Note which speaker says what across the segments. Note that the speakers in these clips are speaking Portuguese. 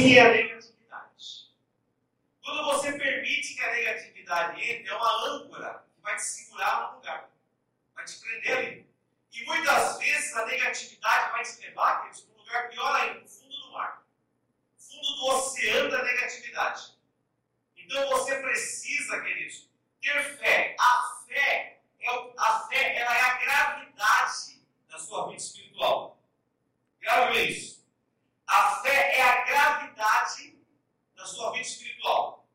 Speaker 1: assim é a negatividade. Quando você permite que a negatividade entre, é uma âncora que vai te segurar no lugar, vai te prender ali. E muitas vezes a negatividade vai te levar, para um lugar pior ainda, no fundo do mar, fundo do oceano da negatividade. Então você precisa, queridos, ter fé. A fé, é a fé ela é a gravidade da sua vida espiritual. Grave isso. A fé é a gravidade da sua vida espiritual.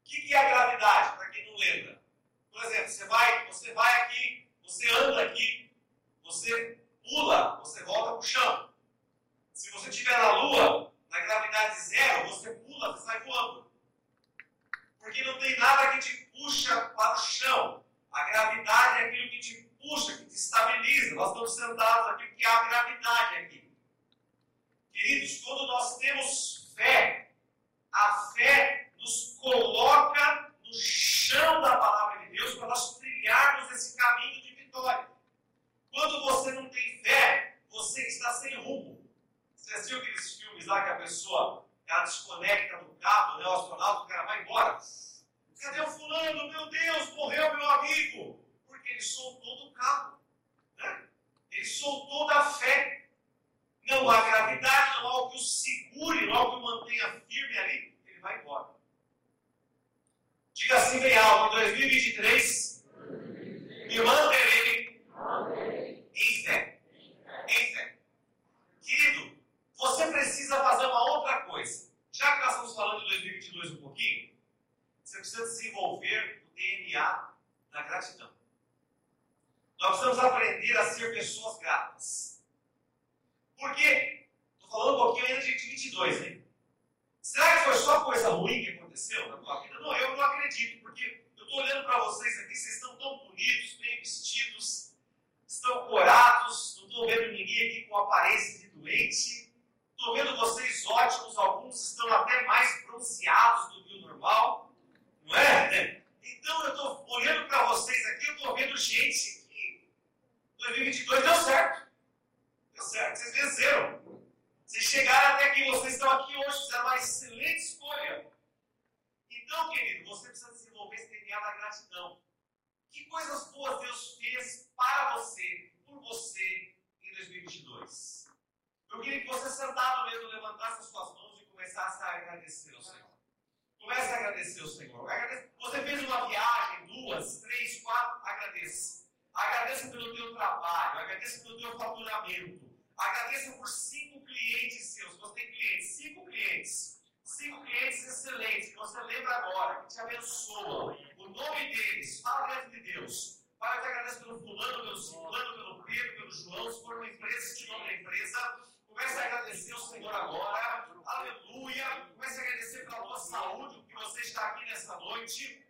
Speaker 1: O que, que é a gravidade, para quem não lembra? Por exemplo, você vai, você vai aqui, você anda aqui, você pula, você volta para o chão. Se você estiver na Lua, na gravidade zero, você pula, você sai voando. Porque não tem nada que te puxa para o chão. A gravidade é aquilo que te puxa, que te estabiliza. Nós estamos sentados aqui porque há gravidade aqui. Queridos, quando nós temos fé, a fé nos coloca no chão da palavra de Deus para nós trilharmos esse caminho de vitória. Quando você não tem fé, você está sem rumo. Você assistiu aqueles filmes lá que a pessoa ela desconecta do cabo, né? o astronauta, o cara vai embora. Cadê o fulano? Meu Deus, morreu meu amigo. Porque ele soltou do cabo. Né? Ele soltou da fé. Não há gravidade, não há o que o segure, não há o que o mantenha firme ali. Ele vai embora. Diga assim bem alto, em 2023, me manterei em fé. Em fé. Querido, você precisa fazer uma outra coisa. Já que nós estamos falando de 2022 um pouquinho, você precisa desenvolver o DNA da gratidão. Nós precisamos aprender a ser pessoas gratas. Por quê? Estou falando um pouquinho ainda de 2022, hein? Será que foi só coisa ruim que aconteceu na tua vida? Não, eu não acredito, porque eu estou olhando para vocês aqui, vocês estão tão bonitos, bem vestidos, estão corados, não estou vendo ninguém aqui com aparência de doente. Estou vendo vocês ótimos, alguns estão até mais bronzeados do que o normal. Não é? Então eu estou olhando para vocês aqui, eu estou vendo gente que 2022 deu certo. Deu certo, vocês venceram. Vocês chegaram até aqui, vocês estão aqui hoje, fizeram uma excelente escolha. Então, querido, você precisa desenvolver esse DNA da gratidão. Que coisas boas Deus fez para você, por você, em 2022? Eu queria que você sentado mesmo, levantasse as suas mãos e começasse a agradecer ao Senhor. Comece a agradecer ao Senhor. Você fez uma viagem, duas, três, quatro, agradeça. Agradeça pelo teu trabalho, agradeça pelo teu faturamento. Agradeça por cinco clientes seus. Você tem clientes, cinco clientes. Cinco clientes excelentes que você lembra agora, que te abençoam. O nome deles, fala diante de Deus. Pai, eu te agradeço pelo fulano, pelo ciclano, pelo Pedro, pelo João. Se for uma empresa, se nome da empresa, comece a agradecer ao Senhor agora. Aleluia. Comece a agradecer pela tua saúde, porque você está aqui nessa noite.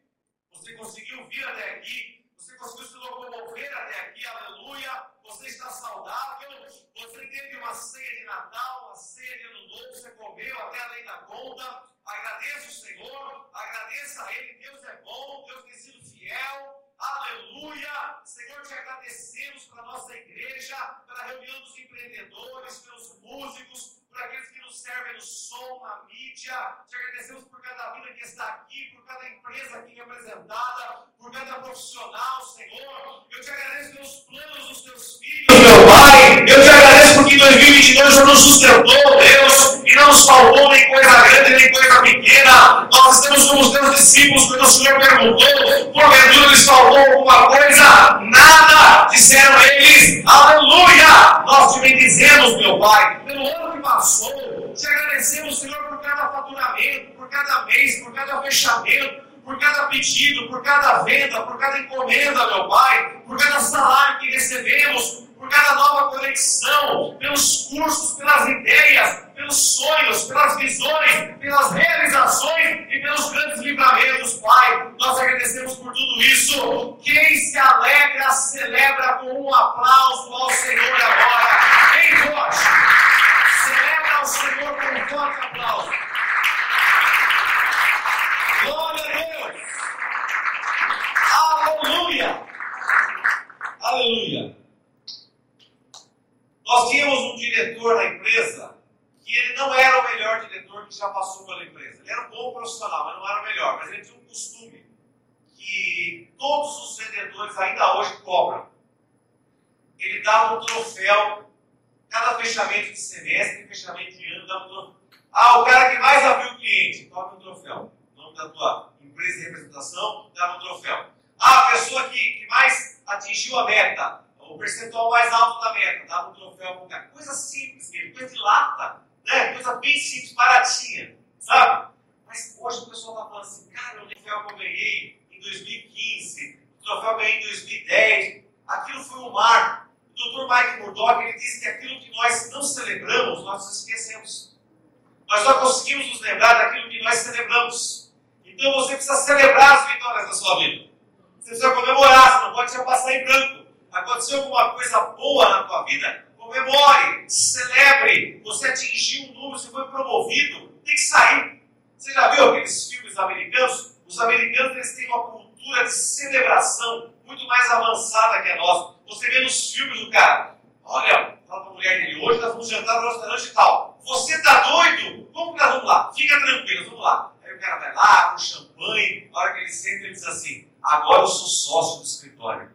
Speaker 1: Você conseguiu vir até aqui. Você conseguiu se locomover até aqui. Aleluia. Você está saudável. Você teve uma ceia de Natal, uma ceia de Ano Novo. Você comeu até além da conta. Agradeça o Senhor. Agradeça a Ele. Deus é bom. Deus tem sido fiel. Aleluia! Senhor, te agradecemos pela nossa igreja, pela reunião dos empreendedores, pelos músicos, por aqueles que nos servem no som, na mídia. Te agradecemos por cada vida que está aqui, por cada empresa aqui representada, por cada profissional, Senhor. Eu te agradeço pelos planos dos teus filhos, meu Pai. Eu te agradeço porque em 2022 o Senhor nos sustentou, Deus, e não nos faltou nem coisa grande, nem coisa pequena. Nós estamos como os teus discípulos, quando o Senhor perguntou, porventura lhes faltou alguma coisa? Nada, disseram eles, aleluia! Nós te bendizemos, meu Pai, pelo ano que passou. Te agradecemos, Senhor, por cada faturamento, por cada mês, por cada fechamento por cada pedido, por cada venda, por cada encomenda, meu Pai, por cada salário que recebemos, por cada nova conexão, pelos cursos, pelas ideias, pelos sonhos, pelas visões, pelas realizações e pelos grandes livramentos, Pai. Nós agradecemos por tudo isso. Quem se alegra, celebra com um aplauso ao Senhor agora. Ei, Jorge, celebra ao Senhor com um forte aplauso. Glória a Deus! Aleluia! Aleluia! Nós tínhamos um diretor na empresa que ele não era o melhor diretor que já passou pela empresa. Ele era um bom profissional, mas não era o melhor. Mas ele tinha um costume que todos os vendedores ainda hoje cobram. Ele dava um troféu, cada fechamento de semestre, fechamento de ano, dava um troféu. Ah, o cara que mais abriu o cliente, toma um troféu. O nome da tua empresa de representação, dava um troféu. Ah, a pessoa que, que mais atingiu a meta, o percentual mais alto da meta, dava um troféu cara. Coisa simples, coisa de lata, né? coisa bem simples, baratinha, sabe? Mas hoje o pessoal está falando assim, cara, o troféu que eu ganhei em 2015, o troféu que eu ganhei em 2010, aquilo foi um marco. O Dr. Mike Murdock ele disse que aquilo que nós não celebramos, nós esquecemos. Nós só conseguimos nos lembrar daquilo que nós celebramos. Então você precisa celebrar as vitórias da sua vida. Você precisa comemorar, você não pode deixar passar em branco. Aconteceu alguma coisa boa na tua vida? Comemore, celebre. Você atingiu um número, você foi promovido, tem que sair. Você já viu aqueles filmes americanos? Os americanos eles têm uma cultura de celebração muito mais avançada que a nossa. Você vê nos filmes do cara, olha, fala para a mulher dele, hoje nós vamos jantar no restaurante e tal. Você tá doido? Como que nós vamos lá? Fica tranquilo, vamos lá. Aí o cara vai lá com champanhe, na hora que ele senta, ele diz assim, agora eu sou sócio do escritório.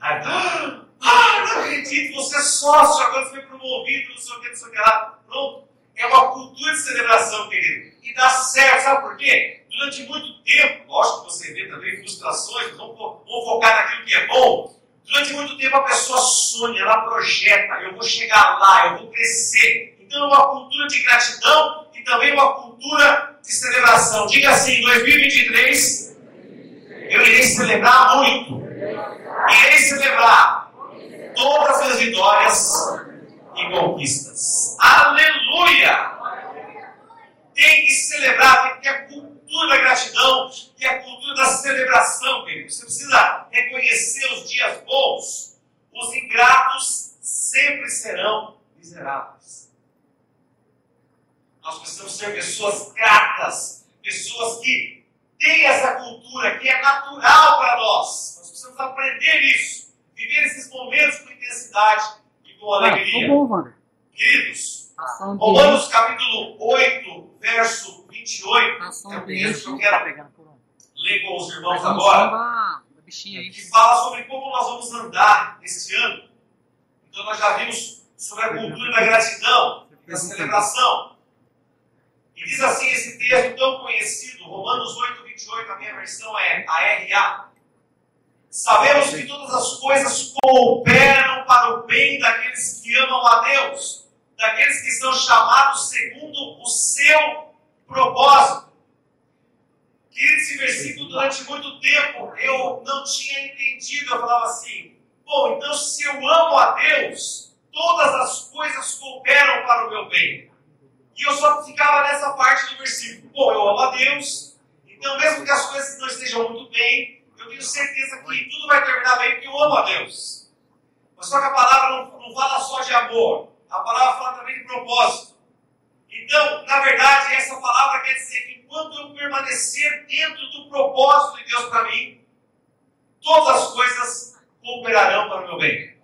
Speaker 1: Aí, ah, ah, não acredito, você é sócio, agora você foi promovido, não sei o que, não sei o que lá. Pronto. É uma cultura de celebração, querido. E dá certo, sabe por quê? Durante muito tempo, lógico que você vê também frustrações, vamos, vamos focar naquilo que é bom. Durante muito tempo a pessoa sonha, ela projeta, eu vou chegar lá, eu vou crescer. Então é uma cultura de gratidão e também uma cultura de celebração. Diga assim, 2023, eu irei celebrar muito. Irei celebrar todas as vitórias e conquistas. Aleluia! Tem que celebrar, tem que ter a cultura da gratidão e a cultura da celebração, querido. Você precisa reconhecer os dias bons. Os ingratos sempre serão miseráveis. Nós precisamos ser pessoas gratas, pessoas que têm essa cultura que é natural para nós. Nós precisamos aprender isso, viver esses momentos com intensidade e com alegria.
Speaker 2: Ah, bom,
Speaker 1: Queridos, Romanos capítulo 8, verso 28,
Speaker 2: ação
Speaker 1: é o texto que eu
Speaker 2: tá
Speaker 1: quero
Speaker 2: um.
Speaker 1: ler com os irmãos agora. que fala sobre como nós vamos andar este ano. Então nós já vimos sobre a cultura da gratidão, da celebração. E diz assim esse texto tão conhecido, Romanos 8, 28, a minha versão é a RA. Sabemos que todas as coisas cooperam para o bem daqueles que amam a Deus, daqueles que são chamados segundo o seu propósito. Querido, esse versículo durante muito tempo eu não tinha entendido. Eu falava assim: bom, então se eu amo a Deus, todas as coisas cooperam para o meu bem. E eu só ficava nessa parte do versículo. Bom, eu amo a Deus, então mesmo que as coisas não estejam muito bem, eu tenho certeza que tudo vai terminar bem porque eu amo a Deus. Mas só que a palavra não, não fala só de amor, a palavra fala também de propósito. Então, na verdade, essa palavra quer dizer que enquanto eu permanecer dentro do propósito de Deus para mim, todas as coisas cooperarão para o meu bem.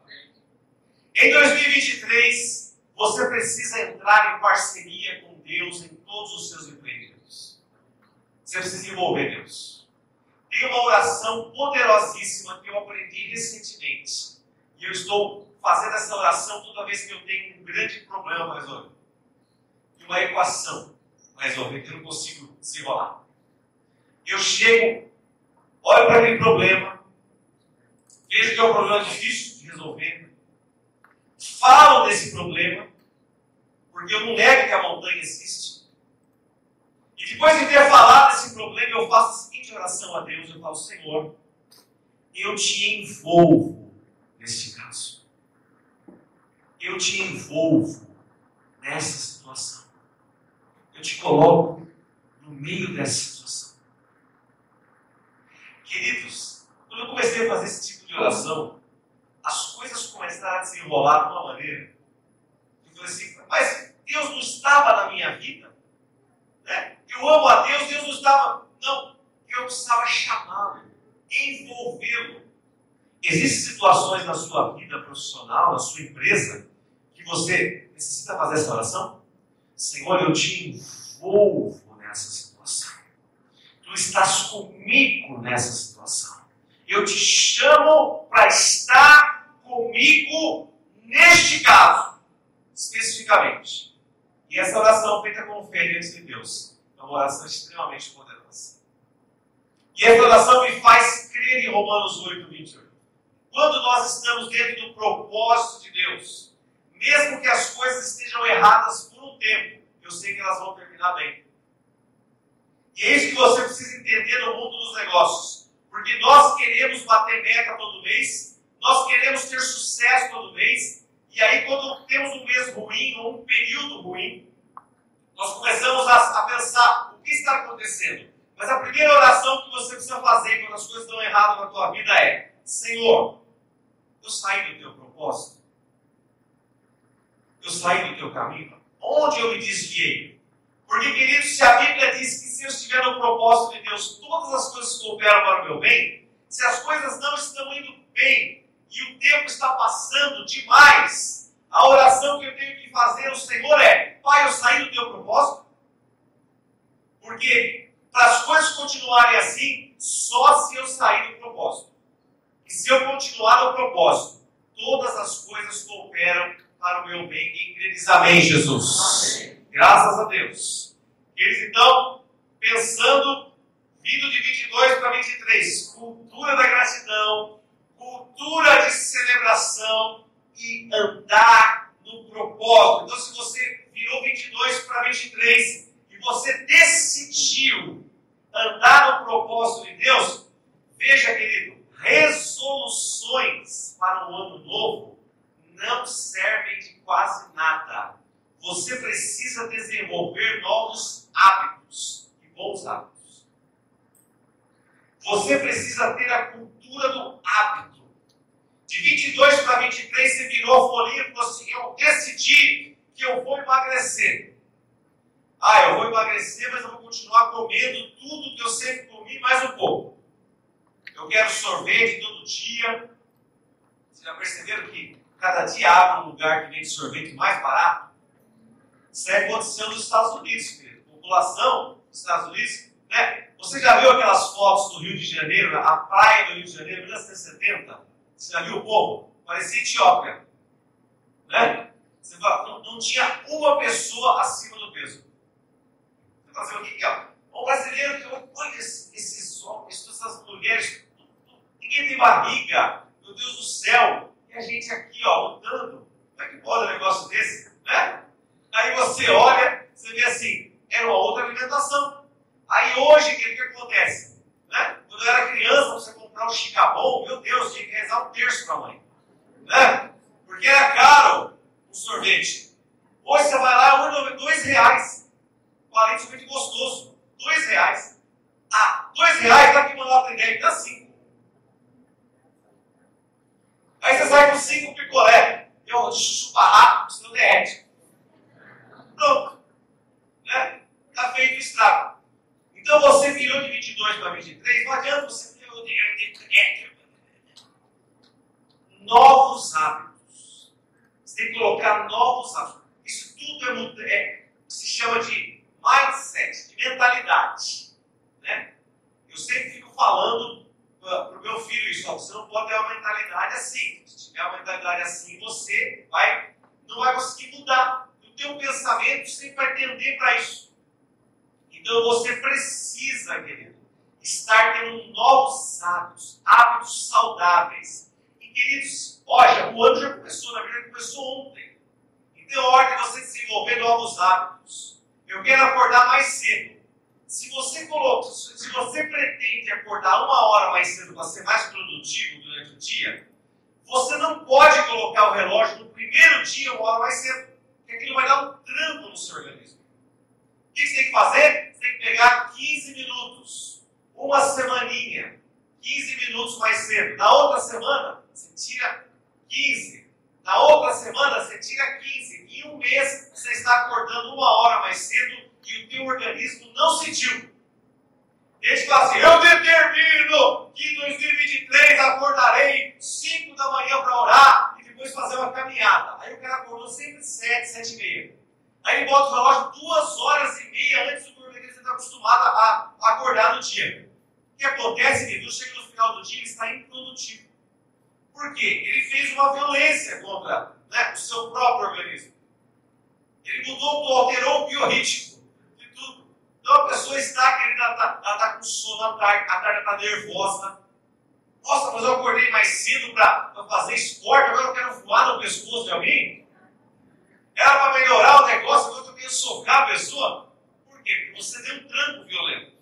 Speaker 1: Em 2023, você precisa entrar em parceria com Deus em todos os seus empreendimentos. Você precisa envolver Deus. Tem uma oração poderosíssima que eu aprendi recentemente. E eu estou fazendo essa oração toda vez que eu tenho um grande problema para resolver. E uma equação para resolver que eu não consigo desenrolar. Eu chego, olho para aquele problema, vejo que é um problema difícil de resolver, falo desse problema, porque eu não nego que a montanha existe. E depois de ter falado desse problema, eu faço a seguinte oração a Deus: eu falo, Senhor, eu te envolvo neste caso. Eu te envolvo nessa situação. Eu te coloco no meio dessa situação. Queridos, quando eu comecei a fazer esse tipo de oração, começaram a desenrolar de uma maneira. Eu falei assim, mas Deus não estava na minha vida. Né? Eu amo a Deus, Deus não estava. Não, eu precisava chamá-lo, envolvê-lo. Existem situações na sua vida profissional, na sua empresa, que você necessita fazer essa oração? Senhor, eu te envolvo nessa situação. Tu estás comigo nessa situação. Eu te chamo para estar comigo neste caso, especificamente. E essa oração feita com fé diante de Deus é uma oração extremamente poderosa. E essa oração me faz crer em Romanos 8, 28. Quando nós estamos dentro do propósito de Deus, mesmo que as coisas estejam erradas por um tempo, eu sei que elas vão terminar bem. E é isso que você precisa entender no mundo dos negócios. Porque nós queremos bater meta todo mês, nós queremos ter sucesso todo mês, e aí quando temos um mês ruim ou um período ruim, nós começamos a, a pensar o que está acontecendo. Mas a primeira oração que você precisa fazer quando as coisas estão erradas na tua vida é: Senhor, eu saí do teu propósito? Eu saí do teu caminho? Onde eu me desviei? Porque, queridos, se a Bíblia diz que se eu estiver no propósito de Deus, todas as coisas cooperam para o meu bem, se as coisas não estão indo bem e o tempo está passando demais, a oração que eu tenho que fazer ao Senhor é: Pai, eu saí do teu propósito? Porque para as coisas continuarem assim, só se eu sair do propósito. E se eu continuar no propósito, todas as coisas cooperam para o meu bem. Quem crê diz amém, Jesus. Amém. Graças a Deus. Eles então, pensando, vindo de 22 para 23, cultura da gratidão, cultura de celebração e andar no propósito. Então, se você virou 22 para 23 e você decidiu andar no propósito de Deus, veja, querido, resoluções para o ano novo não servem de quase nada. Você precisa desenvolver novos hábitos e bons hábitos. Você precisa ter a cultura do hábito. De 22 para 23, você virou folhinha e falou assim: Eu decidi que eu vou emagrecer. Ah, eu vou emagrecer, mas eu vou continuar comendo tudo que eu sempre comi, mais um pouco. Eu quero sorvete todo dia. Vocês já perceberam que cada dia abre um lugar que vende sorvete mais barato? Isso é aconteceu nos Estados Unidos, querido. População dos Estados Unidos, né? Você já viu aquelas fotos do Rio de Janeiro, a praia do Rio de Janeiro, 1970? Você já viu o povo? Parecia Etiópia. Né? Você fala, não, não tinha uma pessoa acima do peso. Você fala assim, o que é? O brasileiro que olha esses homens, essas mulheres, ninguém tem barriga, meu Deus do céu. E a gente aqui, ó, lutando. Como é que pode um negócio desse? Né? Aí você olha, você vê assim, era uma outra alimentação. Aí hoje, o que, que acontece? Né? Quando eu era criança, você comprar um chicabon, meu Deus, tinha que rezar um terço para a mãe. Né? Porque era caro um sorvete. Hoje você vai lá, dois reais. De sorvete gostoso. Dois reais. Ah, dois reais, tá aqui uma nota de 10, dá cinco. Aí você sai com cinco picolé. Eu chupa rápido, senão derrete. Pronto. Né? Está feito o estrago. Então você virou de 22 para 23, não adianta você. Novos hábitos. Você tem que colocar novos hábitos. Isso tudo é, é se chama de mindset, de mentalidade. Né? Eu sempre fico falando para o meu filho isso, ó, você não pode ter uma mentalidade assim. Se tiver uma mentalidade assim, você vai, não vai conseguir mudar teu pensamento sempre vai tender para isso. Então você precisa, querido, estar tendo novos hábitos, hábitos saudáveis. E queridos, olha, o ano já começou, na verdade começou ontem. Então é hora de você desenvolver novos hábitos. Eu quero acordar mais cedo. Se você coloca, se você pretende acordar uma hora mais cedo para ser mais produtivo durante o dia, você não pode colocar o relógio no primeiro dia uma hora mais cedo porque aquilo vai dar um trampo no seu organismo. O que você tem que fazer? Você tem que pegar 15 minutos, uma semaninha, 15 minutos mais cedo. Na outra semana, você tira 15. Na outra semana, você tira 15. Em um mês, você está acordando uma hora mais cedo e o teu organismo não sentiu. Eles falam assim, eu determino que em 2023 acordarei 5 da manhã para orar depois fazer uma caminhada. Aí o cara acordou sempre 7, 7 e meia. Aí ele bota o relógio duas horas e meia antes do que ele está acostumado a acordar no dia. O que acontece, querido? Chega no final do dia, ele está improdutivo. Por quê? Ele fez uma violência contra né, o seu próprio organismo. Ele mudou, alterou o biorritmo de tudo. Então a pessoa está, querida, ela está tá com sono à tarde, a tarde está nervosa. Nossa, mas eu acordei mais cedo para fazer esporte, agora eu quero voar no pescoço de alguém? Era para melhorar o negócio, agora eu quero socar a pessoa? Por quê? Porque você deu um tranco violento.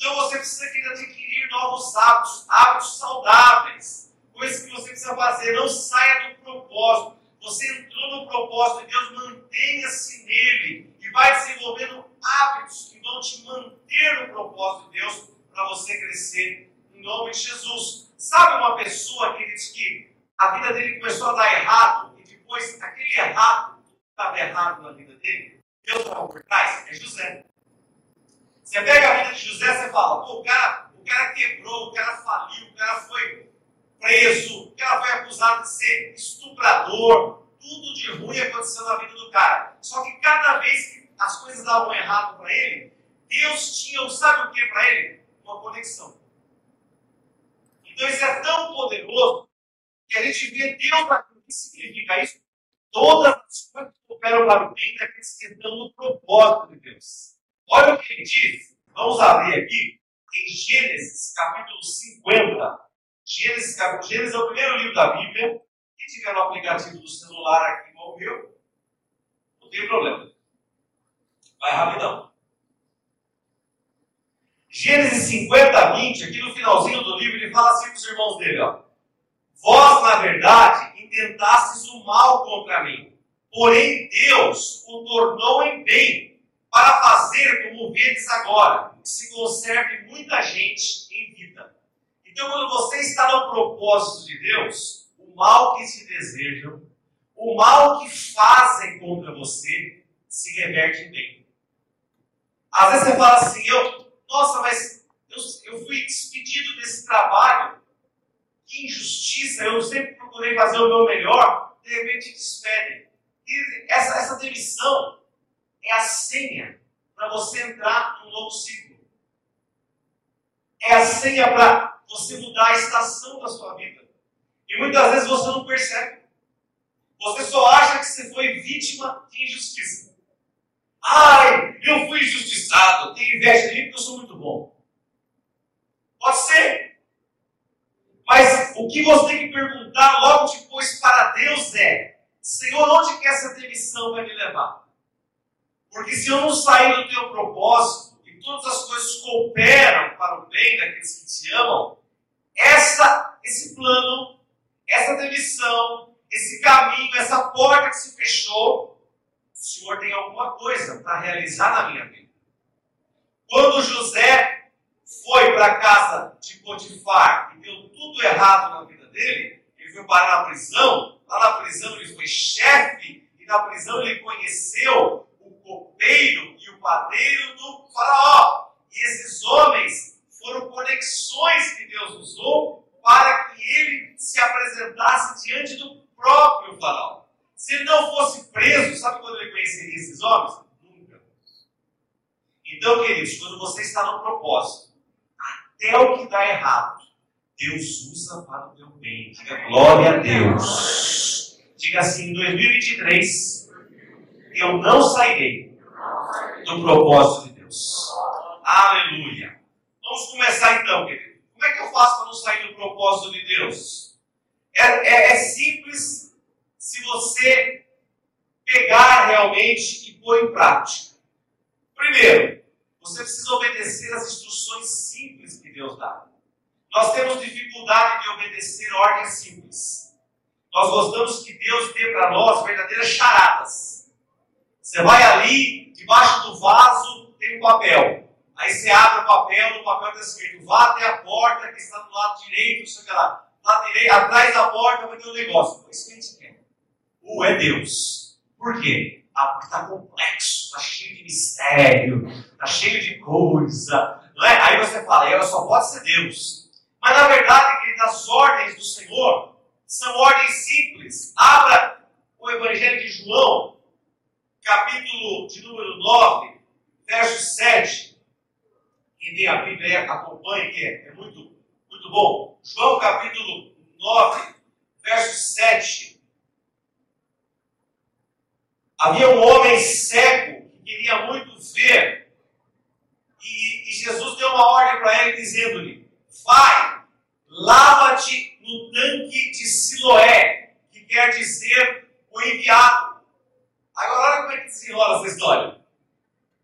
Speaker 1: Então você precisa adquirir novos hábitos, hábitos saudáveis, coisas que você precisa fazer. Não saia do propósito. Você entrou no propósito de Deus, mantenha-se nele e vai desenvolvendo hábitos que vão te manter no propósito de Deus para você crescer em nome de Jesus. Sabe uma pessoa que diz que a vida dele começou a dar errado e depois aquele errado estava errado na vida dele? Deus estava por trás? É José. Você pega a vida de José, você fala, pô, o cara, o cara quebrou, o cara faliu, o cara foi preso, o cara foi acusado de ser estuprador, tudo de ruim aconteceu na vida do cara. Só que cada vez que as coisas davam errado para ele, Deus tinha, sabe o que para ele? Uma conexão. Então isso é tão poderoso que a gente vê Deus O que significa isso? Todas as coisas que operam para o bem daqueles que estão no propósito de Deus. Olha o que ele diz. Vamos abrir aqui em Gênesis, capítulo 50. Gênesis, Gênesis é o primeiro livro da Bíblia. Quem tiver no aplicativo do celular aqui igual o não tem problema. Vai rapidão. Gênesis 50, 20, aqui no finalzinho do livro, ele fala assim para os irmãos dele: ó, Vós, na verdade, intentastes o mal contra mim, porém Deus o tornou em bem para fazer como vedes agora, que se conserve muita gente em vida. Então, quando você está no propósito de Deus, o mal que te desejam, o mal que fazem contra você, se reverte em bem. Às vezes você fala assim, eu, nossa, mas eu, eu fui despedido desse trabalho, que injustiça, eu sempre procurei fazer o meu melhor, de repente despedem. E essa, essa demissão é a senha para você entrar num novo ciclo. É a senha para você mudar a estação da sua vida. E muitas vezes você não percebe. Você só acha que você foi vítima de injustiça. Ai, eu fui injustiçado, tenho inveja de mim porque eu sou muito bom. Pode ser. Mas o que você tem que perguntar logo depois para Deus é: Senhor, onde que essa demissão vai me levar? Porque se eu não sair do teu propósito e todas as coisas cooperam para o bem daqueles que te amam, essa, esse plano, essa demissão, esse caminho, essa porta que se fechou, o Senhor tem alguma coisa para realizar na minha vida. Quando José foi para a casa de Potifar e deu tudo errado na vida dele, ele foi parar na prisão, lá na prisão ele foi chefe, e na prisão ele conheceu copeiro e o padeiro do faraó. E esses homens foram conexões que Deus usou para que ele se apresentasse diante do próprio faraó. Se ele não fosse preso, sabe quando ele conheceria esses homens? Nunca. Então, queridos, quando você está no propósito, até o que dá errado, Deus usa para o teu bem. Diga glória a Deus. Diga assim, em 2023, eu não sairei do propósito de Deus. Aleluia. Vamos começar então, querido. Como é que eu faço para não sair do propósito de Deus? É, é, é simples se você pegar realmente e pôr em prática. Primeiro, você precisa obedecer as instruções simples que Deus dá. Nós temos dificuldade de obedecer ordens simples. Nós gostamos que Deus dê para nós verdadeiras charadas. Você vai ali, debaixo do vaso tem um papel. Aí você abre o papel, no papel está escrito: vá até a porta que está do lado direito, sei o lá. Lado direito, atrás da porta vai ter um negócio. Foi isso que a gente quer. Ou é Deus. Por quê? Ah, porque está complexo, está cheio de mistério, está cheio de coisa. Não é? Aí você fala, eu só pode ser Deus. Mas na verdade, as ordens do Senhor são ordens simples. Abra o Evangelho de João, capítulo de número 9, verso 7. Quem tem a Bíblia acompanha, que é, é muito, muito bom. João capítulo 9, verso 7. Havia um homem cego que queria muito ver. E, e Jesus deu uma ordem para ele, dizendo-lhe: Vai, lava-te no tanque de Siloé, que quer dizer o enviado. Agora, olha como é que desenrola essa história.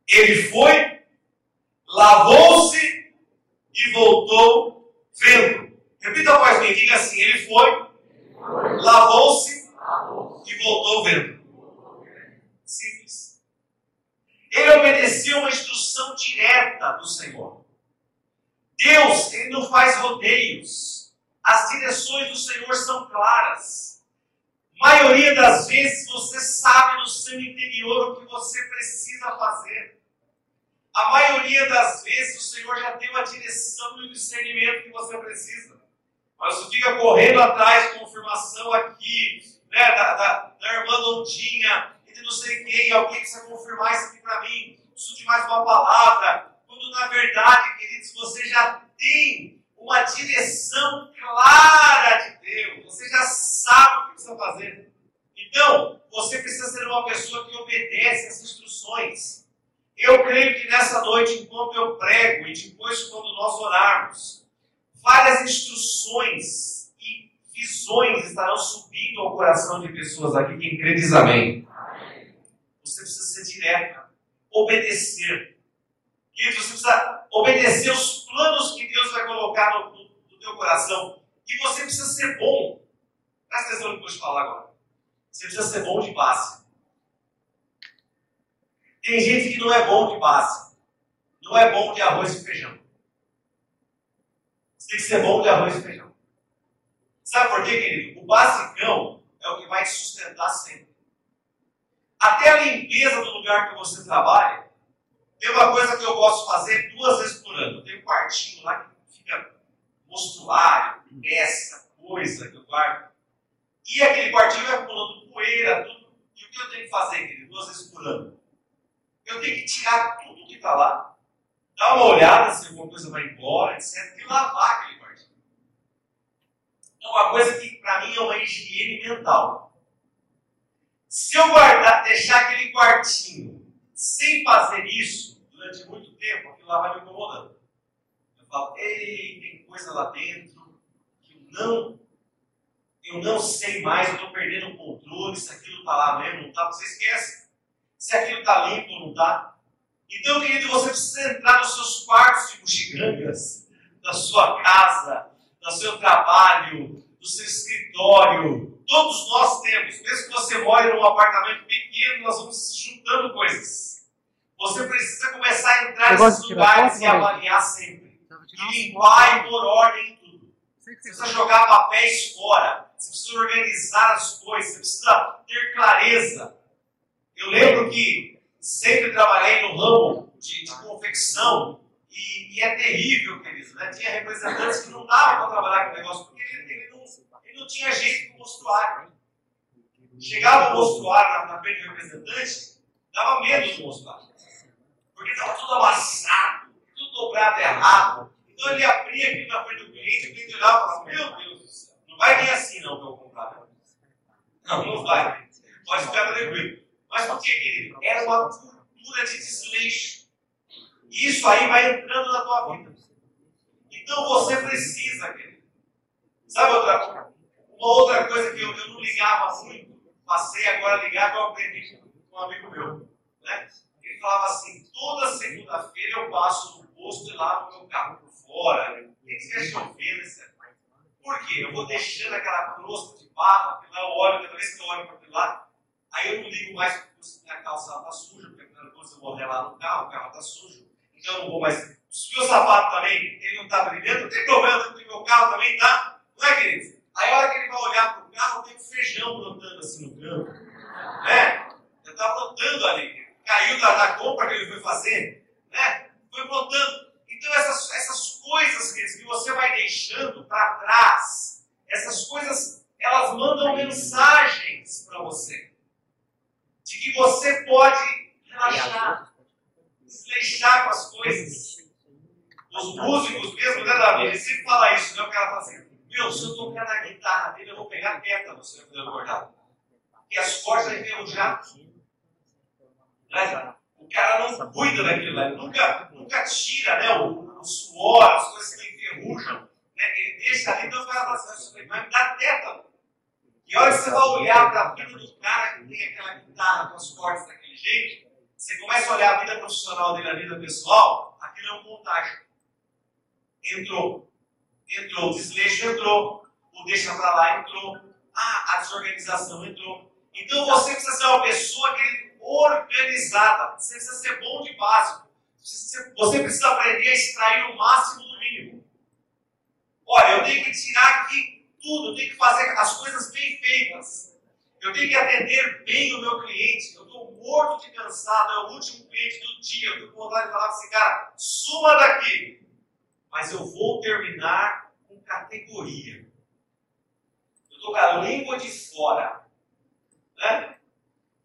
Speaker 1: Ele foi, lavou-se e voltou vendo. Repita após mim, diga assim: ele foi, lavou-se e voltou vendo. Simples. Ele obedeceu uma instrução direta do Senhor. Deus, ele não faz rodeios. As direções do Senhor são claras. Maioria das vezes você sabe no seu interior o que você precisa fazer. A maioria das vezes o Senhor já deu a direção e o discernimento que você precisa. Mas você fica correndo atrás de confirmação aqui, né, da, da, da irmã Londinha, e de não sei quem, alguém precisa confirmar isso aqui para mim, preciso de mais uma palavra. Quando na verdade, queridos, você já tem uma direção clara de Deus, você já sabe o que precisa fazer. Então, você precisa ser uma pessoa que obedece às instruções. Eu creio que nessa noite, enquanto eu prego e depois quando nós orarmos, várias instruções e visões estarão subindo ao coração de pessoas aqui. Quem crê diz amém. Você precisa ser direto, obedecer. E você precisa obedecer os planos que Deus vai colocar no, no, no teu coração. E você precisa ser bom. Presta atenção no que eu vou te falar agora. Você precisa ser bom de base. Tem gente que não é bom de base. Não é bom de arroz e feijão. Você tem que ser bom de arroz e feijão. Sabe por quê, querido? O basicão é o que vai te sustentar sempre. Até a limpeza do lugar que você trabalha. Tem uma coisa que eu gosto de fazer duas vezes por ano. Tem um quartinho lá que fica mostruário, peça, coisa que eu guardo. E aquele quartinho vai acumulando poeira, tudo. E o que eu tenho que fazer, querido? Duas vezes por ano eu tenho que tirar tudo que está lá, dar uma olhada se alguma coisa vai embora, etc., e lavar aquele quartinho. É uma coisa que, para mim, é uma higiene mental. Se eu guardar, deixar aquele quartinho sem fazer isso durante muito tempo, aquilo lá vai me incomodando. Eu falo, ei, tem coisa lá dentro que eu não, eu não sei mais, eu estou perdendo o controle, se aquilo está lá mesmo, não está, você esquece se aquilo está limpo ou não está. Então, querido, você precisa entrar nos seus quartos de bugigangas, da sua casa, do seu trabalho, do seu escritório. Todos nós temos, mesmo que você more num apartamento pequeno, nós vamos juntando coisas. Você precisa começar a entrar nesses lugares e avaliar sempre. E limpar e pôr ordem em tudo. Você precisa jogar papéis fora. Você precisa organizar as coisas. Você precisa ter clareza. Eu lembro que sempre trabalhei no ramo de, de confecção e, e, é terrível, querido. Né? Tinha representantes que não davam para trabalhar com o negócio porque ele, ele, não, tinha jeito com o mostruário. Chegava o mostruário na, frente do representante, dava medo do mostruário. Porque estava tudo amassado, tudo dobrado errado. Então ele abria aqui na frente do cliente, o cliente olhava e falava: Meu Deus do céu, não vai vir assim não que eu comprar. Não, não vai. Pode ficar tranquilo. Mas por que, querido? Era uma cultura de desleixo. E isso aí vai entrando na tua vida. Então você precisa, querido. Sabe outra Uma outra coisa que eu, eu não ligava muito, passei agora a ligar, que eu aprendi com um amigo meu. Né? Ele falava assim: toda segunda-feira eu passo no posto e lavo meu carro por fora. Tem que ser chovendo, etc. Por quê? Eu vou deixando aquela crosta de barro, porque lá eu olho, cada vez que eu olho para lado, Aí eu não ligo mais porque minha calça está suja, porque coisa eu vou relar no carro, o carro está sujo. Então eu não vou mais. Se o meu sapato também ele não está brilhando, tem problema, porque meu carro também está. Não é, querido? Aí a hora que ele vai olhar para o carro, tem um feijão plantando assim no campo. Né? Já está plantando ali. Caiu da, da compra que ele foi fazer. Né? Foi plantando. Então essas, essas coisas que você vai deixando para trás, essas coisas, elas mandam mensagens para você. de que você pode relaxar, desleixar com as coisas. Os músicos mesmo, né, Davi? Ele sempre fala isso, né? O cara assim, meu, se eu tocar na guitarra dele, eu vou pegar tétano se eu fizer acordar. E as cordas vão enferrujar. Né? O cara não cuida daquilo lá, nunca, nunca tira né, o, o suor, as coisas que enferrujam. Né? Ele deixa ali, então o cara fala assim, vai me dar tétano. E a hora que você vai olhar para a vida do cara que tem aquela guitarra com as cordas daquele jeito, você começa a olhar a vida profissional dele, a vida pessoal, aquilo é um contágio. Entrou. Entrou. O desleixo entrou. O deixa para lá entrou. Ah, a desorganização entrou. Então você precisa ser uma pessoa que organizada. Você precisa ser bom de básico. Você precisa aprender a extrair o máximo do mínimo. Olha, eu tenho que tirar aqui tudo, eu tenho que fazer as coisas bem feitas. Eu tenho que atender bem o meu cliente. Eu estou morto de cansado, é o último cliente do dia. Eu estou com vontade de falar para esse cara: suma daqui. Mas eu vou terminar com categoria. Eu estou com a língua de fora. Né?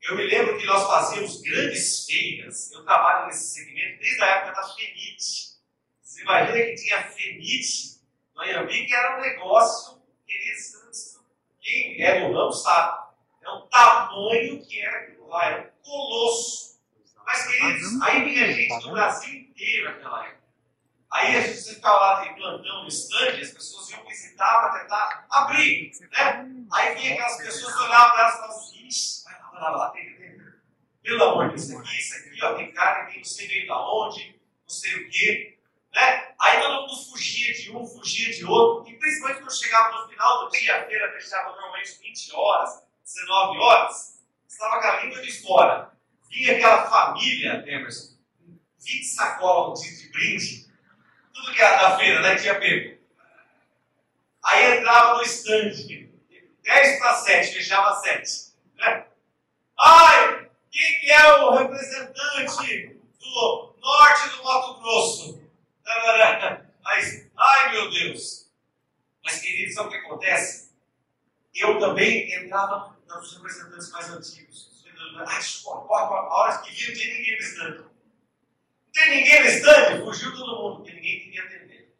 Speaker 1: Eu me lembro que nós fazíamos grandes feiras. Eu trabalho nesse segmento desde a época da Fenite. Você imagina que tinha Fenite no Anhembi, que era um negócio que eles, quem é do ramo sabe. É o tamanho que era aquilo lá, era um colosso. Mas, queridos, aí vinha gente do Brasil inteiro naquela época. Aí gente ficava lá de plantão no stand, as pessoas iam visitar para tentar abrir. Né? Aí vinha aquelas pessoas olhavam para elas e falavam assim, ixi, vai lá, vai lá, lá, tem, tem. Pelo amor de Deus, isso aqui, isso aqui, ó, tem cara que não sei veio da onde, não sei o quê. Né? Aí todo mundo fugia de um, fugia de outro, e principalmente quando chegava no final do dia, a feira fechava normalmente 20 horas, 19 horas, estava com a língua de fora. Vinha aquela família, Emerson, 20 sacolas de, de brinde, tudo que era da feira, né? Tinha pego. Aí entrava no stand, 10 para 7, fechava 7. Né? Ai, quem que é o representante do norte do Mato Grosso? Mas, ai meu Deus! Mas, queridos, sabe o que acontece? Eu também entrava nos representantes mais antigos. Ai, desculpa, a hora que via, não tinha ninguém no stand. Tem ninguém no stand, fugiu todo mundo, porque ninguém queria atender.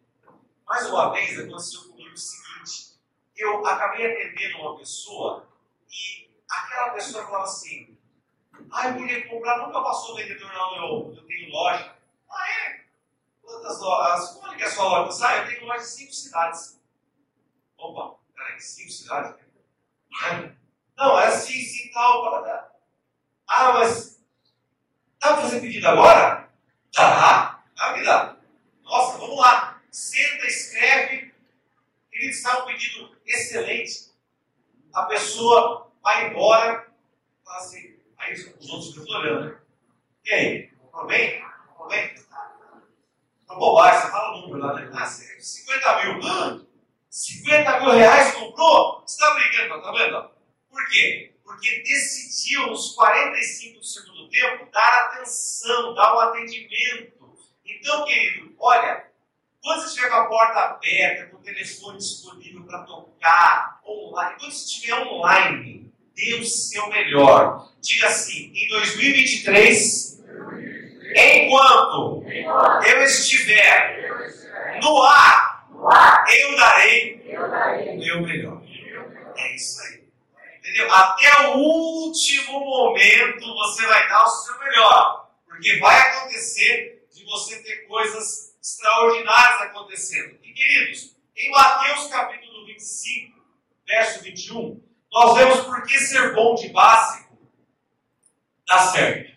Speaker 1: Mais uma vez aconteceu comigo o seguinte: eu acabei atendendo uma pessoa e aquela pessoa falava assim: Ah, eu queria comprar, nunca passou vendedor, não, eu, eu tenho loja. Ah, é? Quantas lojas? Onde que é a sua loja? Ah, eu tenho loja em cinco cidades. Opa, peraí, cinco cidades? Não, é assim, sim, tal, para Ah, mas dá para fazer pedido agora? Dá, dá que dá. Nossa, vamos lá. Senta, escreve. Querido, está um pedido excelente. A pessoa vai embora, fala assim, aí os outros ficam olhando. E aí, comprou bem? Comprou bem? Uma bobagem, você fala o número lá, né? Ah, 50 mil. Ah, 50 mil reais comprou? Você está brincando, tá vendo? Por quê? Porque decidiu nos 45 do segundo tempo dar atenção, dar o um atendimento. Então, querido, olha, quando você estiver com a porta aberta, com o telefone disponível para tocar, online, quando você estiver online, dê o seu melhor. Diga assim, em 2023, enquanto eu estiver no ar, eu darei o meu melhor. É isso aí. Entendeu? Até o último momento você vai dar o seu melhor. Porque vai acontecer de você ter coisas extraordinárias acontecendo. Queridos, em Mateus capítulo 25, verso 21, nós vemos por que ser bom de básico dá certo.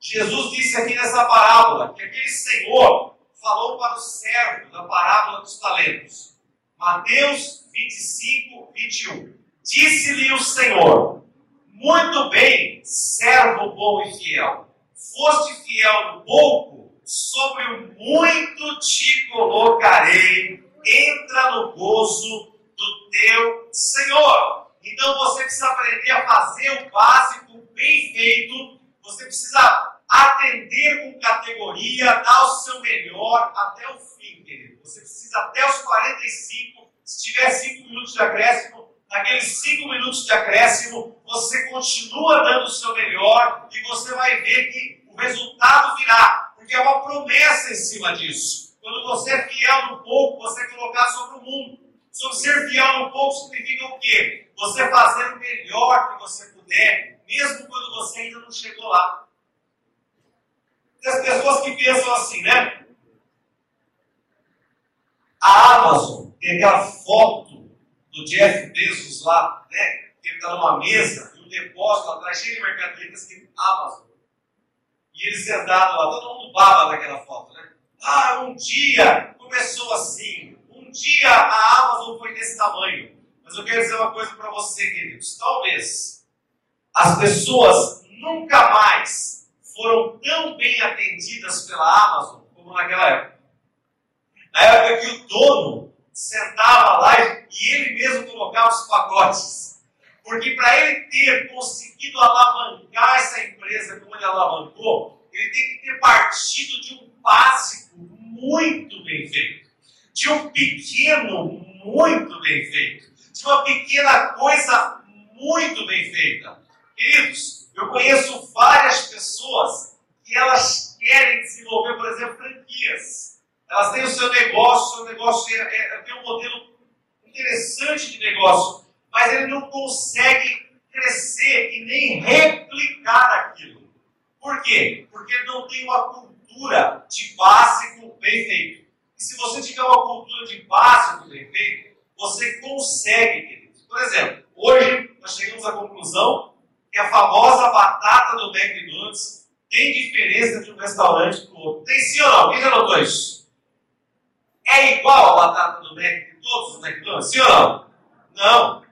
Speaker 1: Jesus disse aqui nessa parábola que aquele Senhor falou para o servo da parábola dos talentos. Mateus 25, 21. Disse-lhe o Senhor: Muito bem, servo bom e fiel. Foste fiel no pouco, sobre o muito te colocarei. Entra no gozo do teu Senhor. Então você precisa aprender a fazer o básico bem feito. Você precisa atender com categoria, dar o seu melhor até o fim, querido. Você precisa até os 45, se tiver 5 minutos de acréscimo, naqueles cinco minutos de acréscimo, você continua dando o seu melhor e você vai ver que o resultado virá, porque é uma promessa em cima disso. Quando você é fiel no pouco, você é colocar sobre o mundo. Sobre ser fiel no pouco significa o quê? Você fazer o melhor que você puder, mesmo quando você ainda não chegou lá. Tem as pessoas que pensam assim, né? A Amazon tem aquela foto do Jeff Bezos lá, né? Que ele está numa mesa e um depósito atrás cheio de mercadorias que Amazon. E ele sentado lá, todo mundo baba naquela foto, né? Ah, um dia começou assim, um dia a Amazon foi desse tamanho. Mas eu quero dizer uma coisa para você, queridos. Talvez as pessoas nunca mais foram tão bem atendidas pela Amazon como naquela época. Na época que o dono sentava lá e ele mesmo colocava os pacotes. Porque para ele ter conseguido alavancar essa empresa como ele alavancou, ele tem que ter partido de um básico muito bem feito, de um pequeno muito bem feito, de uma pequena coisa muito bem feita. Queridos, eu conheço várias pessoas que elas querem desenvolver, por exemplo, franquias. Elas têm o seu negócio, o negócio é, é, tem um modelo interessante de negócio, mas ele não consegue crescer e nem replicar aquilo. Por quê? Porque ele não tem uma cultura de básico bem feito. E se você tiver uma cultura de básico bem feito, você consegue. Por exemplo, hoje nós chegamos à conclusão que a famosa batata do McDonald's tem diferença de um restaurante para o outro. Tem sim ou não? Quem já notou isso? é igual a batata do Mac de todos os McDonald's? Sim ou não? Não.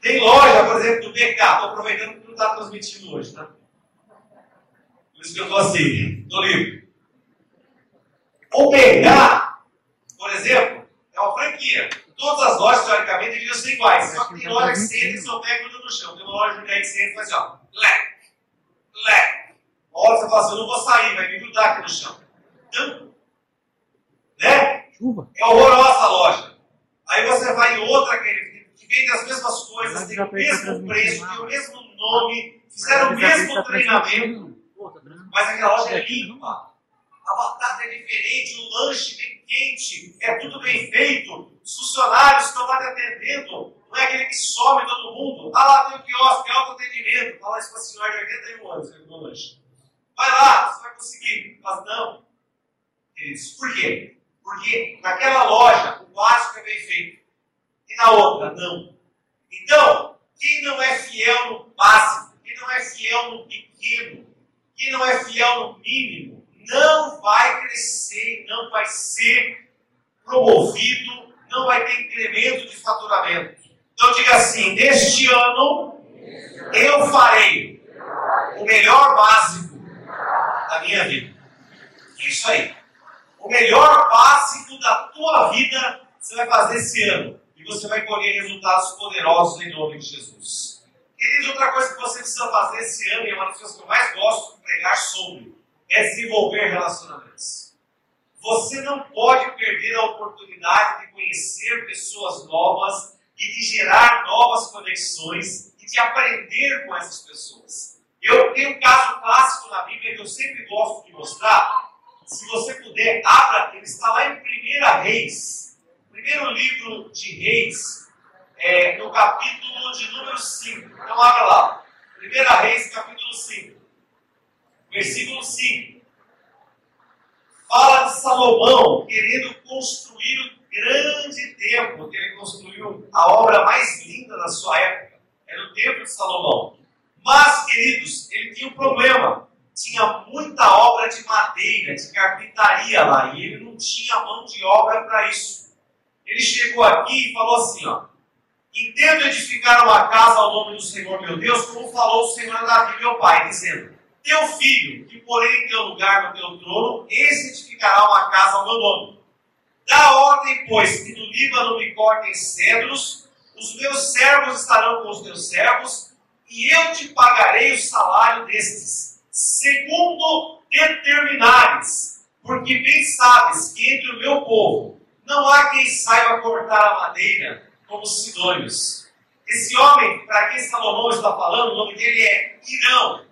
Speaker 1: Tem loja, por exemplo, do BK, estou aproveitando que não está transmitindo hoje, tá? Por isso que eu estou assim, estou livre. O BK, por exemplo, é uma franquia. Todas as lojas, teoricamente, deveriam ser iguais. Só que tem loja que você entra e só pega tudo no chão. Tem uma loja que você entra e faz assim, ó. Leque, leque. Uma hora você fala assim, eu não vou sair, vai me grudar aqui no chão. Então, né? Chuva. É horrorosa a loja. Aí você vai em outra que, que vende as mesmas coisas, tem o mesmo preço, tem o mesmo nome, fizeram o mesmo treinamento, mas aquela loja é limpa. A batata é diferente, o lanche bem quente, é tudo bem feito, os funcionários estão lá te atendendo, não é aquele que some todo mundo. Ah lá, tem o quiosque, alto atendimento. Fala isso para a senhora de 81 anos, no lanche. Vai lá, você vai conseguir. Mas não. Queridos, por quê? Porque naquela loja o básico é bem feito. E na outra, não. Então, quem não é fiel no básico, quem não é fiel no pequeno, quem não é fiel no mínimo, não vai crescer, não vai ser promovido, não vai ter incremento de faturamento. Então diga assim: neste ano eu farei o melhor básico da minha vida. É isso aí. O melhor básico da tua vida você vai fazer esse ano. Você vai colher resultados poderosos em nome de Jesus. Queridos, outra coisa que você precisa fazer esse ano, e é uma das coisas que eu mais gosto de pregar sobre, é desenvolver relacionamentos. Você não pode perder a oportunidade de conhecer pessoas novas e de gerar novas conexões e de aprender com essas pessoas. Eu tenho um caso clássico na Bíblia que eu sempre gosto de mostrar. Se você puder, abra, ele está lá em 1 Reis, primeiro livro de Reis, é, no capítulo de número 5. Então abra lá. 1 Reis, capítulo 5. Versículo 5. Fala de Salomão querendo construir o grande templo, que ele construiu a obra mais linda da sua época. Era o templo de Salomão. Mas, queridos, ele tinha um problema. Tinha muita obra de madeira, de carpintaria lá, e ele não tinha mão de obra para isso. Ele chegou aqui e falou assim: ó, Entendo edificar uma casa ao nome do Senhor meu Deus, como falou o Senhor Davi, meu pai, dizendo: Teu filho, que porém em teu lugar no teu trono, esse edificará uma casa ao meu nome. Dá ordem, pois, que no Líbano me cortem cedros, os meus servos estarão com os teus servos, e eu te pagarei o salário destes, segundo determinares, porque bem sabes que entre o meu povo Não há quem saiba cortar a madeira como Sidônios. Esse homem, para quem Salomão está falando, o nome dele é Irão,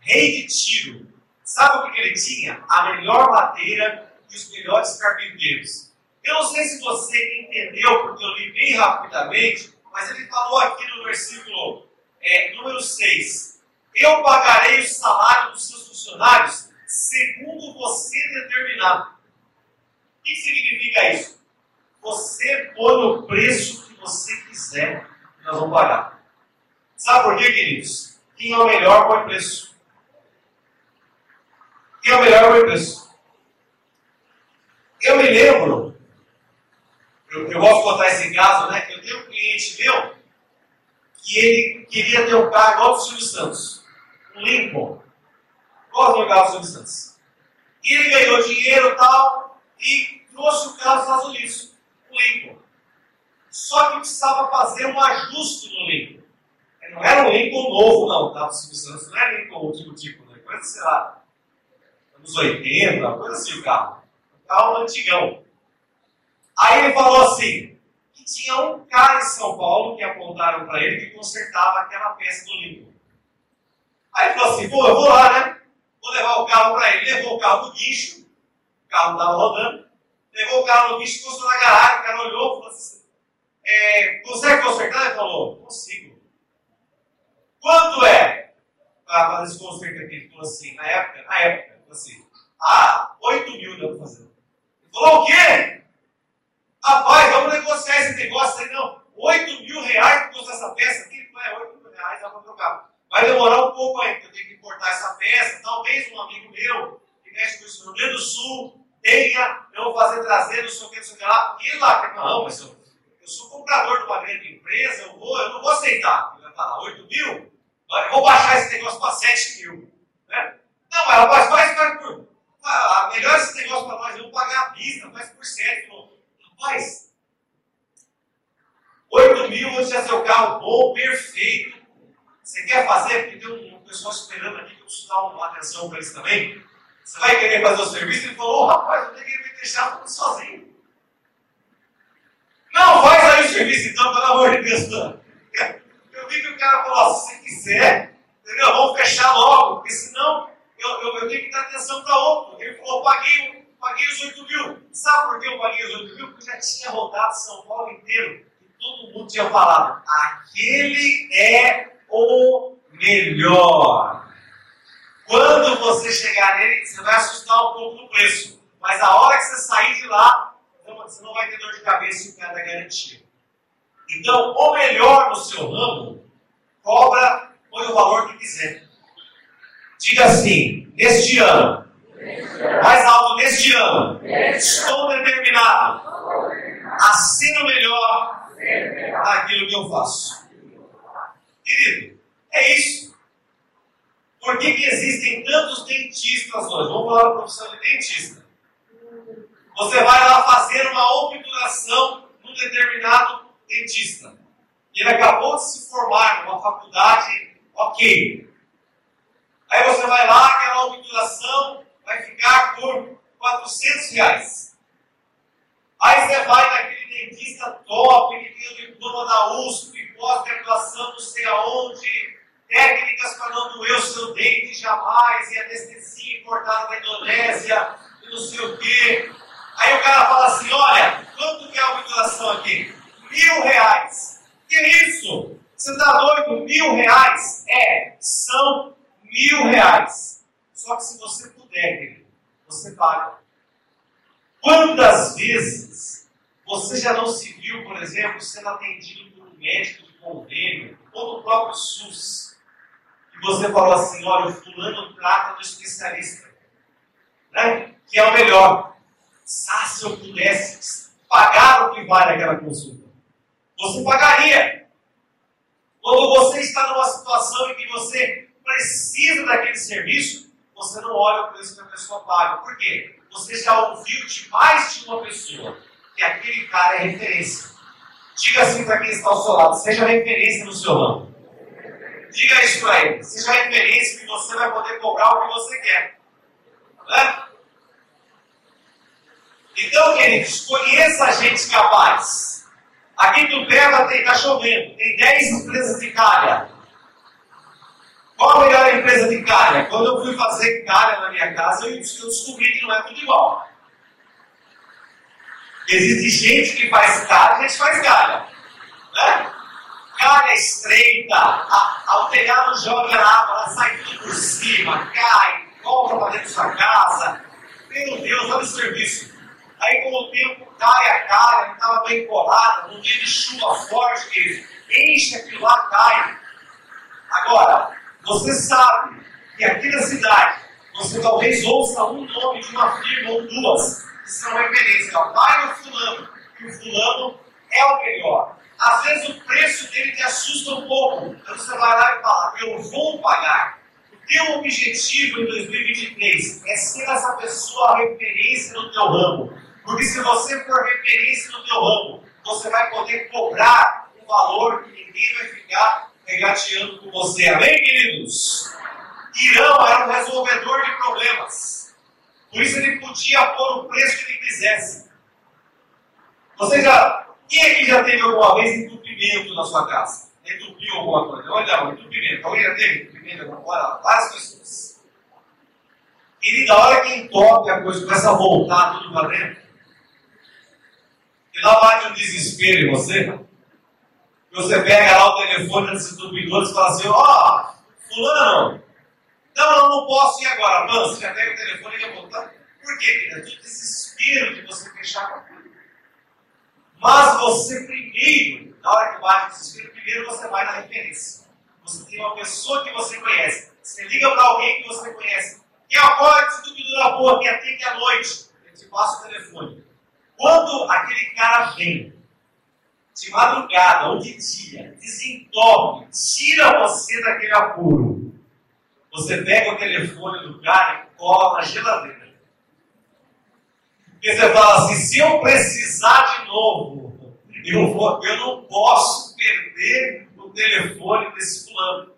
Speaker 1: rei de Tiro. Sabe o que ele tinha? A melhor madeira e os melhores carpinteiros. Eu não sei se você entendeu, porque eu li bem rapidamente, mas ele falou aqui no versículo é, número 6. Eu pagarei o salário dos seus funcionários segundo você determinar. O que significa isso? Você põe o preço que você quiser e nós vamos pagar. Sabe por quê, queridos? Quem é o melhor põe preço. Quem é o melhor põe preço. Eu me lembro, eu, eu gosto de contar esse caso, né? Eu tenho um cliente meu que ele queria ter um carro igual do Silvio Santos, um Lincoln. Gosto de um carro do Silvio Santos. E ele ganhou dinheiro e tal, e trouxe o carro dos Estados Unidos, Lincoln. Só que precisava fazer um ajuste no Lincoln. Não era um Lincoln novo, não, tá? Do Silvio Santos, não era Lincoln último tipo, né? Coisa, sei lá, anos 80, coisa assim o carro. Um carro antigão. Aí ele falou assim, que tinha um cara em São Paulo que apontaram para ele que consertava aquela peça do Lincoln. Aí ele falou assim, pô, eu vou lá, né? Vou levar o carro para ele. Levou o carro no guincho, o carro estava rodando, levou o carro no guincho, encostou na garagem, o cara olhou e falou assim, é, consegue consertar? Ele falou, consigo. Quanto é? Para fazer esse conserto aqui, ele falou assim, na época, na época, falou assim, ah, 8 mil deu para fazer. Ele falou, o quê? Rapaz, vamos negociar esse negócio aí, não. 8 mil reais para custar essa peça aqui? Não é 8 mil reais, dá para trocar. Vai demorar um pouco ainda, eu tenho que importar essa peça. Talvez um amigo meu, que mexe com isso no Rio Grande do Sul, tenha, eu vou fazer trazer, não sei o que, não sei o que lá. E lá, não, mas eu, eu sou comprador de uma grande empresa, eu, vou, eu não vou aceitar. Ele vai falar, 8 mil? Eu vou baixar esse negócio para 7 mil. Né? Não, mas rapaz, faz, faz por. Ah, melhor esse negócio para nós, vamos pagar a vista, faz por 7. Rapaz, 8 mil você é seu carro bom, perfeito. Você quer fazer? Porque tem um pessoal esperando aqui que eu preciso dar uma atenção para eles também. Você vai querer fazer o serviço? Ele falou, oh, rapaz, eu tenho que me deixar tudo sozinho. Não, faz aí o serviço então, pelo amor de Deus. Eu vi que o cara falou, se você quiser, entendeu? vamos fechar logo, porque senão eu, eu, eu tenho que dar atenção para outro. Ele falou, paguei, paguei os 8 mil. Sabe por que eu paguei os 8 mil? Porque já tinha rodado São Paulo inteiro. E todo mundo tinha falado, aquele é o melhor. Quando você chegar nele, você vai assustar um pouco no preço. Mas a hora que você sair de lá, você não vai ter dor de cabeça e o cara garantia. Então, o melhor no seu ramo, cobra, põe o valor que quiser. Diga assim, neste ano, mais alto, neste ano, estou determinado a ser o melhor naquilo que eu faço. Querido, é isso. Por que, que existem tantos dentistas hoje? Vamos falar da profissão de dentista. Você vai lá fazer uma obturação num determinado dentista. Ele acabou de se formar numa faculdade, ok. Aí você vai lá, aquela obturação vai ficar por 400 reais. Aí você vai naquele dentista top, que tem o diploma da USP, pós-graduação não sei aonde, técnicas para não doer o seu dente jamais, e importada da Indonésia, e não sei o quê. Aí o cara fala assim, olha, quanto que é a obturação aqui? Mil reais. Que isso? Você está doido? Mil reais? É, são mil reais. Só que se você puder, você paga. Quantas vezes você já não se viu, por exemplo, sendo atendido por um médico de convênio, ou do próprio SUS, e você falou assim, olha, o fulano trata do especialista, né? que é o melhor. Se eu pudesse pagar o que vale aquela consulta, você pagaria. Quando você está numa situação em que você precisa daquele serviço, você não olha o preço que a pessoa paga. Por quê? Você já ouviu de mais de uma pessoa que aquele cara é referência. Diga assim para quem está ao seu lado, seja referência no seu ramo. Diga isso para ele, seja referência que você vai poder cobrar o que você quer. Né? Então, queridos, conheça gente capaz. Aqui em Tupéva está chovendo, tem 10 empresas de calha. Qual a melhor empresa de calha? Quando eu fui fazer calha na minha casa, eu descobri que não é tudo igual. Existe gente que faz calha, a gente faz calha. Né? Calha estreita, a, o telhado joga água, ela sai tudo por cima, cai, volta para dentro da casa. Meu Deus, olha o serviço. Aí com o tempo cai a calha, não estava bem colada, num dia de chuva forte, que enche aquilo lá, cai. Agora, você sabe que aqui na cidade, você talvez ouça um nome de uma firma ou duas, que são referência. Vai no fulano, que o fulano é o melhor. Às vezes o preço dele te assusta um pouco. Então você vai lá e fala, eu vou pagar. O teu objetivo em 2023 é ser essa pessoa referência no teu ramo. Porque se você for referência no teu ramo, você vai poder cobrar um valor que ninguém vai ficar regateando com você. Amém, queridos? Irão era um resolvedor de problemas. Por isso ele podia pôr o preço que ele quisesse. Você já. Quem aqui já teve alguma vez entupimento na sua casa? Entupiu alguma coisa? Olha, um entupimento. Alguém já teve entupimento alguma coisa? Várias pessoas. E da hora que entope a coisa começa a voltar tudo para dentro. E lá bate um desespero em você você pega lá o telefone desses entupidores e fala assim, ó, oh, fulano, não, não, não posso ir agora. Mano, você já pega o telefone e já voltar. Por quê, querida? De desespero de você fechar com aquilo. Mas você primeiro, na hora que bate o desespero, primeiro você vai na referência. Você tem uma pessoa que você conhece. Você liga para alguém que você conhece. Que acorda esse entupidor boa, que atende à noite. Ele te passa o telefone. Quando aquele cara vem, de madrugada ou de dia, desentope, tira você daquele apuro. Você pega o telefone do cara e cola na geladeira. E você fala assim: se eu precisar de novo, eu, vou, eu não posso perder o telefone desse fulano.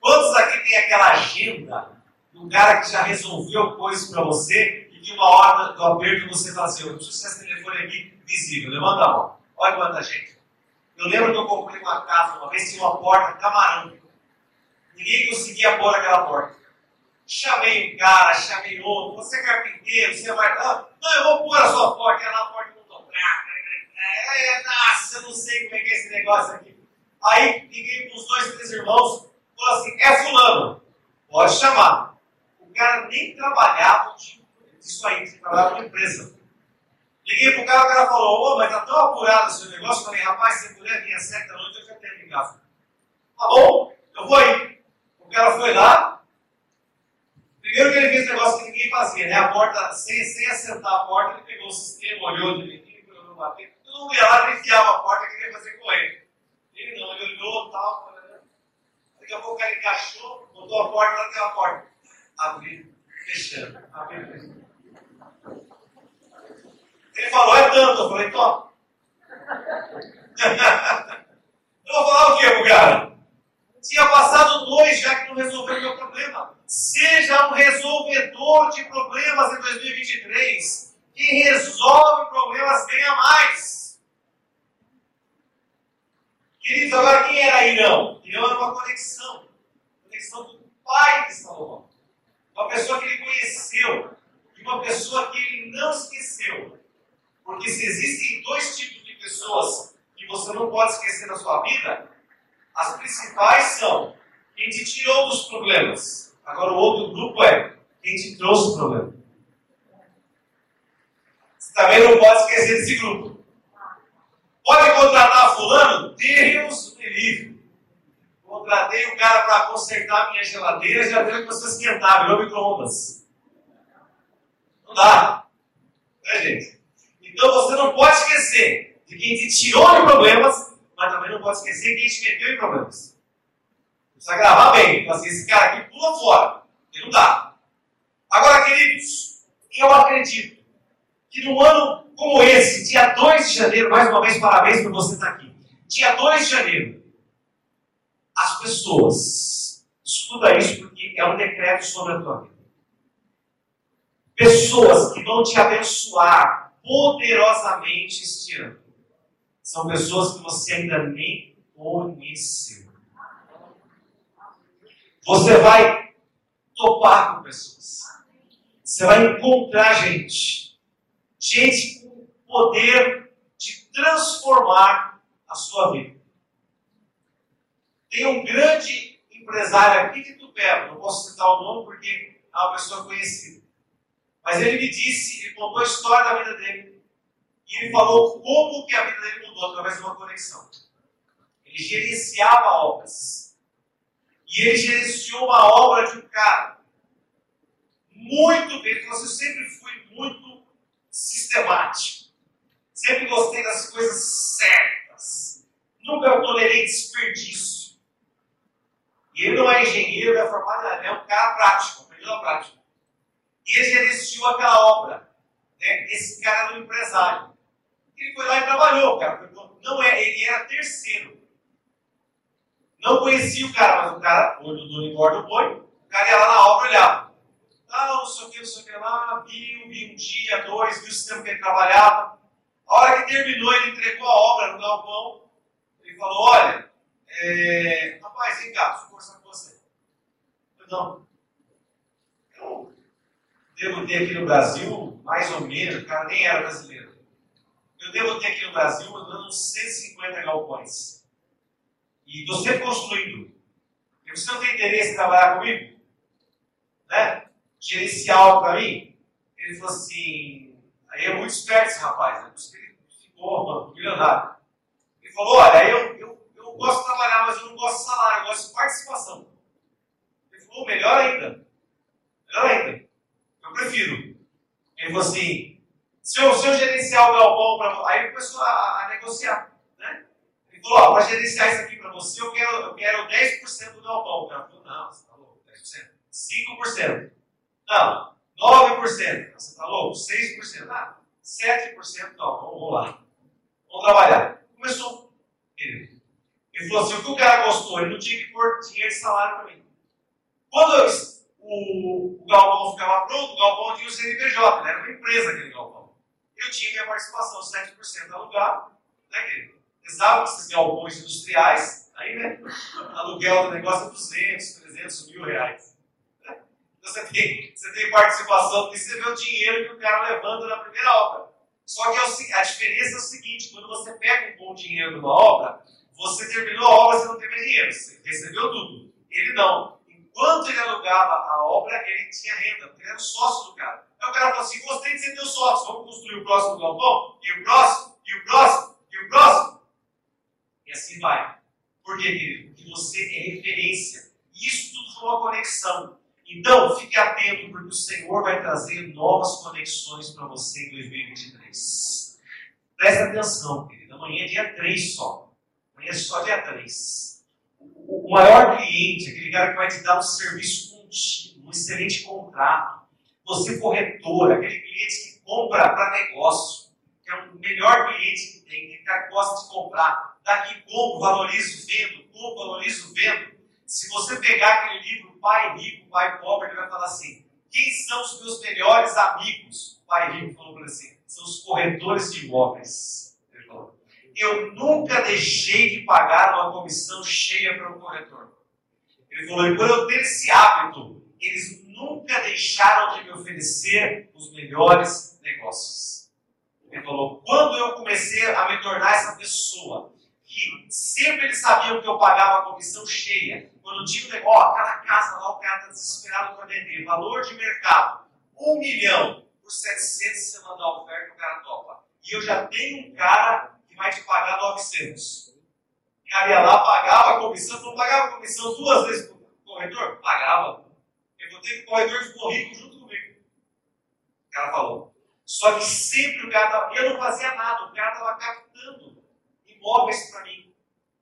Speaker 1: Quantos aqui tem aquela agenda do cara que já resolveu coisas para você e que uma hora do aperto você fala assim: eu preciso esse telefone aqui visível? Levanta a mão. Olha quanta gente. Eu lembro que eu comprei uma casa uma vez, tinha uma porta camarão. Ninguém conseguia pôr aquela porta. Chamei um cara, chamei outro. Você é carpinteiro, você. Ah, não, eu vou pôr a sua porta. Era a porta. É, nossa, eu não sei como é que é esse negócio aqui. Aí liguei para os dois, três irmãos. Falou assim: é Fulano. Pode chamar. O cara nem trabalhava, tipo, isso aí, ele trabalhava numa empresa. Liguei pro cara, o cara falou, ô, mas tá tão apurado esse negócio. Falei, rapaz, se puder vir às sete da noite, eu já tenho em casa. Tá bom, eu vou aí. O cara foi lá. Primeiro que ele fez um negócio que ninguém fazia, né? A porta, sem, sem assentar a porta, ele pegou o sistema, olhou direitinho, olhou no bater. Todo mundo ia lá, ele enfiava a porta, queria fazer com ele. Ele não, ele olhou, tal, Daqui a pouco cara encaixou, botou a porta, lá tem a porta. Abriu, fechando, abriu, fechando. Ele falou, é tanto. Eu falei, toma. eu vou falar o quê pro cara? Tinha passado dois já que não resolveu o meu problema. Seja um resolvedor de problemas em 2023. Quem resolve problemas ganha mais. Queridos, agora quem era Irão? Irão era uma conexão. Conexão do pai de Salomão. Uma pessoa que ele conheceu. E uma pessoa que ele não esqueceu. Porque se existem dois tipos de pessoas que você não pode esquecer na sua vida, as principais são quem te tirou dos problemas. Agora o outro grupo é quem te trouxe o problema. Você também não pode esquecer desse grupo. Pode contratar fulano? Deus me livre. Contratei o cara para consertar minha geladeira, já viu que você esquentar, virou micro-ondas. Não dá. Né, gente? Então você não pode esquecer de quem te tirou de problemas, mas também não pode esquecer quem te meteu em problemas. Precisa gravar bem. Então, assim, esse cara aqui pula fora. Ele não dá. Agora, queridos, eu acredito que num ano como esse, dia 2 de janeiro, mais uma vez, parabéns por você estar aqui. Dia 2 de janeiro, as pessoas, escuta isso porque é um decreto sobre a tua vida. Pessoas que vão te abençoar poderosamente este ano. São pessoas que você ainda nem conheceu. Você vai topar com pessoas. Você vai encontrar gente. Gente com poder de transformar a sua vida. Tem um grande empresário aqui de Tupé, não posso citar o nome porque é uma pessoa conhecida. Mas ele me disse, ele contou a história da vida dele. E ele falou como que a vida dele mudou através de uma conexão. Ele gerenciava obras. E ele gerenciou uma obra de um cara. Muito bem. Ele falou assim, eu sempre fui muito sistemático. Sempre gostei das coisas certas. Nunca tolerei desperdício. E ele não é engenheiro, não é formado, é um cara prático, aprendeu a prática. E ele gerenciou aquela obra. Né? Esse cara era um empresário. Ele foi lá e trabalhou, cara. Não é, ele era terceiro. Não conhecia o cara, mas o cara, olho do dono engorda o boi, o cara ia lá na obra olhava. Ah, não sei o que, não sei o que lá, viu, viu um dia, dois, viu o sistema que ele trabalhava. A hora que terminou, ele entregou a obra no galpão. Ele falou: Olha, é... rapaz, vem cá, eu conversar com você. Eu. Eu devo ter aqui no Brasil, mais ou menos, o cara nem era brasileiro. Eu devo ter aqui no Brasil, uns 150 galpões. E sempre construindo. E você não tem interesse em trabalhar comigo? Né? Gerenciar algo para mim? Ele falou assim, aí é muito esperto esse rapaz, né? Por isso ele ficou milionário. Ele falou, olha, eu, eu, eu gosto de trabalhar, mas eu não gosto de salário, eu gosto de participação. Ele falou, melhor ainda. Melhor ainda. Eu prefiro. Ele falou assim, se eu, se eu gerenciar o galpão para Aí ele começou a, a negociar. Né? Ele falou, ó, para gerenciar isso aqui para você, eu quero, eu quero 10% do galpão. O cara falou, não, você está louco, 10%. 5%. Não, 9%. Você está louco? 6%. Ah, 7% não, vamos lá. Vamos trabalhar. Começou. Ele, ele falou assim: o que o cara gostou, ele não tinha que pôr dinheiro de salário mim. Quando o, o galpão ficava pronto, o galpão tinha o CNPJ, né? era uma empresa aquele galpão. Eu tinha minha participação, 7% alugado, né, querido? Precisava desses galpões industriais, aí, né? Aluguel do negócio é 200, 300 mil reais. Você tem, você tem participação, porque você vê o dinheiro que o cara levanta na primeira obra. Só que é a diferença é o seguinte: quando você pega um bom dinheiro numa obra, você terminou a obra, você não mais dinheiro, você recebeu tudo. Ele não. Enquanto ele alugava a obra, ele tinha renda, porque ele era o sócio do cara. Aí o cara falou assim: gostei de ser teu sócio, vamos construir o próximo galpão, e o próximo, e o próximo, e o próximo. E assim vai. Por quê, querido? Porque você é referência. Isso tudo foi uma conexão. Então, fique atento, porque o Senhor vai trazer novas conexões para você em 2023. Presta atenção, querido. Amanhã é dia 3 só. Amanhã é só dia 3. O maior cliente, aquele cara que vai te dar um serviço contínuo, um excelente contrato. Você corretor, aquele cliente que compra para negócio, que é o melhor cliente que tem, que gosta de comprar. Daqui compro, valorizo, vendo, compro, valorizo, vendo. Se você pegar aquele livro Pai Rico, Pai Pobre, ele vai falar assim: quem são os meus melhores amigos? O pai Rico falou para assim: são os corretores de imóveis. Ele falou: eu nunca deixei de pagar uma comissão cheia para um corretor. Ele falou: e quando eu tenho esse hábito, eles nunca deixaram de me oferecer os melhores negócios. Ele falou: quando eu comecei a me tornar essa pessoa, que sempre eles sabiam que eu pagava a comissão cheia, quando tinha um negócio, aquela casa lá, o cara está desesperado para vender, valor de mercado, um milhão, por 700 você manda a oferta, o cara topa. E eu já tenho um cara que vai te pagar 900. O cara ia lá, pagava a comissão, não pagava a comissão duas vezes para o corretor? Pagava. Eu vou ter que o corretor ficou rico junto comigo. O cara falou. Só que sempre o cara tava, eu não fazia nada, o cara estava captando imóveis para mim.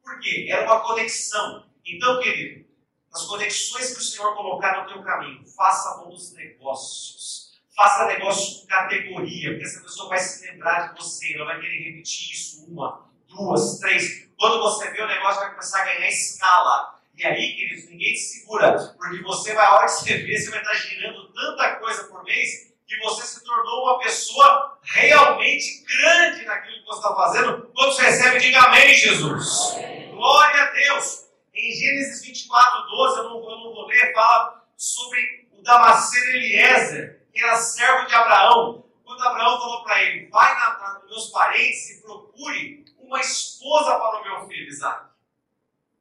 Speaker 1: Por quê? Era uma conexão. Então, querido, as conexões que o Senhor colocar no teu caminho, faça bons negócios. Faça negócios com categoria, porque essa pessoa vai se lembrar de você, ela vai querer repetir isso uma, duas, três. Quando você vê o negócio, vai começar a ganhar escala. E aí, queridos, ninguém te segura, porque você vai, a hora que você vê, você vai estar girando tanta coisa por mês que você se tornou uma pessoa realmente grande naquilo que você está fazendo. Quando você recebe, diga amém, Jesus. Glória a Deus. Em Gênesis 24, 12, eu não, eu não vou ler, fala sobre o Damasceno Eliezer, que era servo de Abraão. Quando Abraão falou para ele: Vai na, na, nos meus parentes e procure uma esposa para o meu filho Isaac.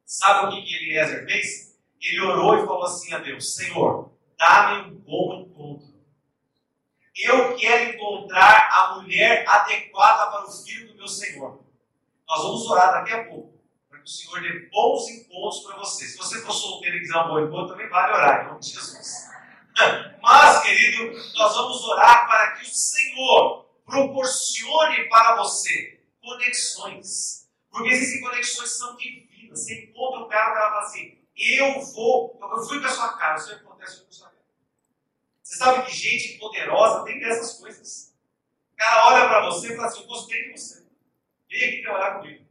Speaker 1: Sabe o que, que Eliezer fez? Ele orou e falou assim a Deus: Senhor, dá-me um bom encontro. Eu quero encontrar a mulher adequada para o filho do meu Senhor. Nós vamos orar daqui a pouco, o Senhor dê bons encontros para você. Se você for solteiro e quiser um bom encontro, também vale orar, em nome de Jesus. Mas, querido, nós vamos orar para que o Senhor proporcione para você conexões. Porque existem conexões que são divinas. Você encontra o cara e fala assim: Eu vou, eu fui com a sua cara, isso acontece com sua cara. Você sabe que gente poderosa tem dessas coisas. O cara olha para você e fala assim: Eu gostei de você. Vem aqui trabalhar comigo.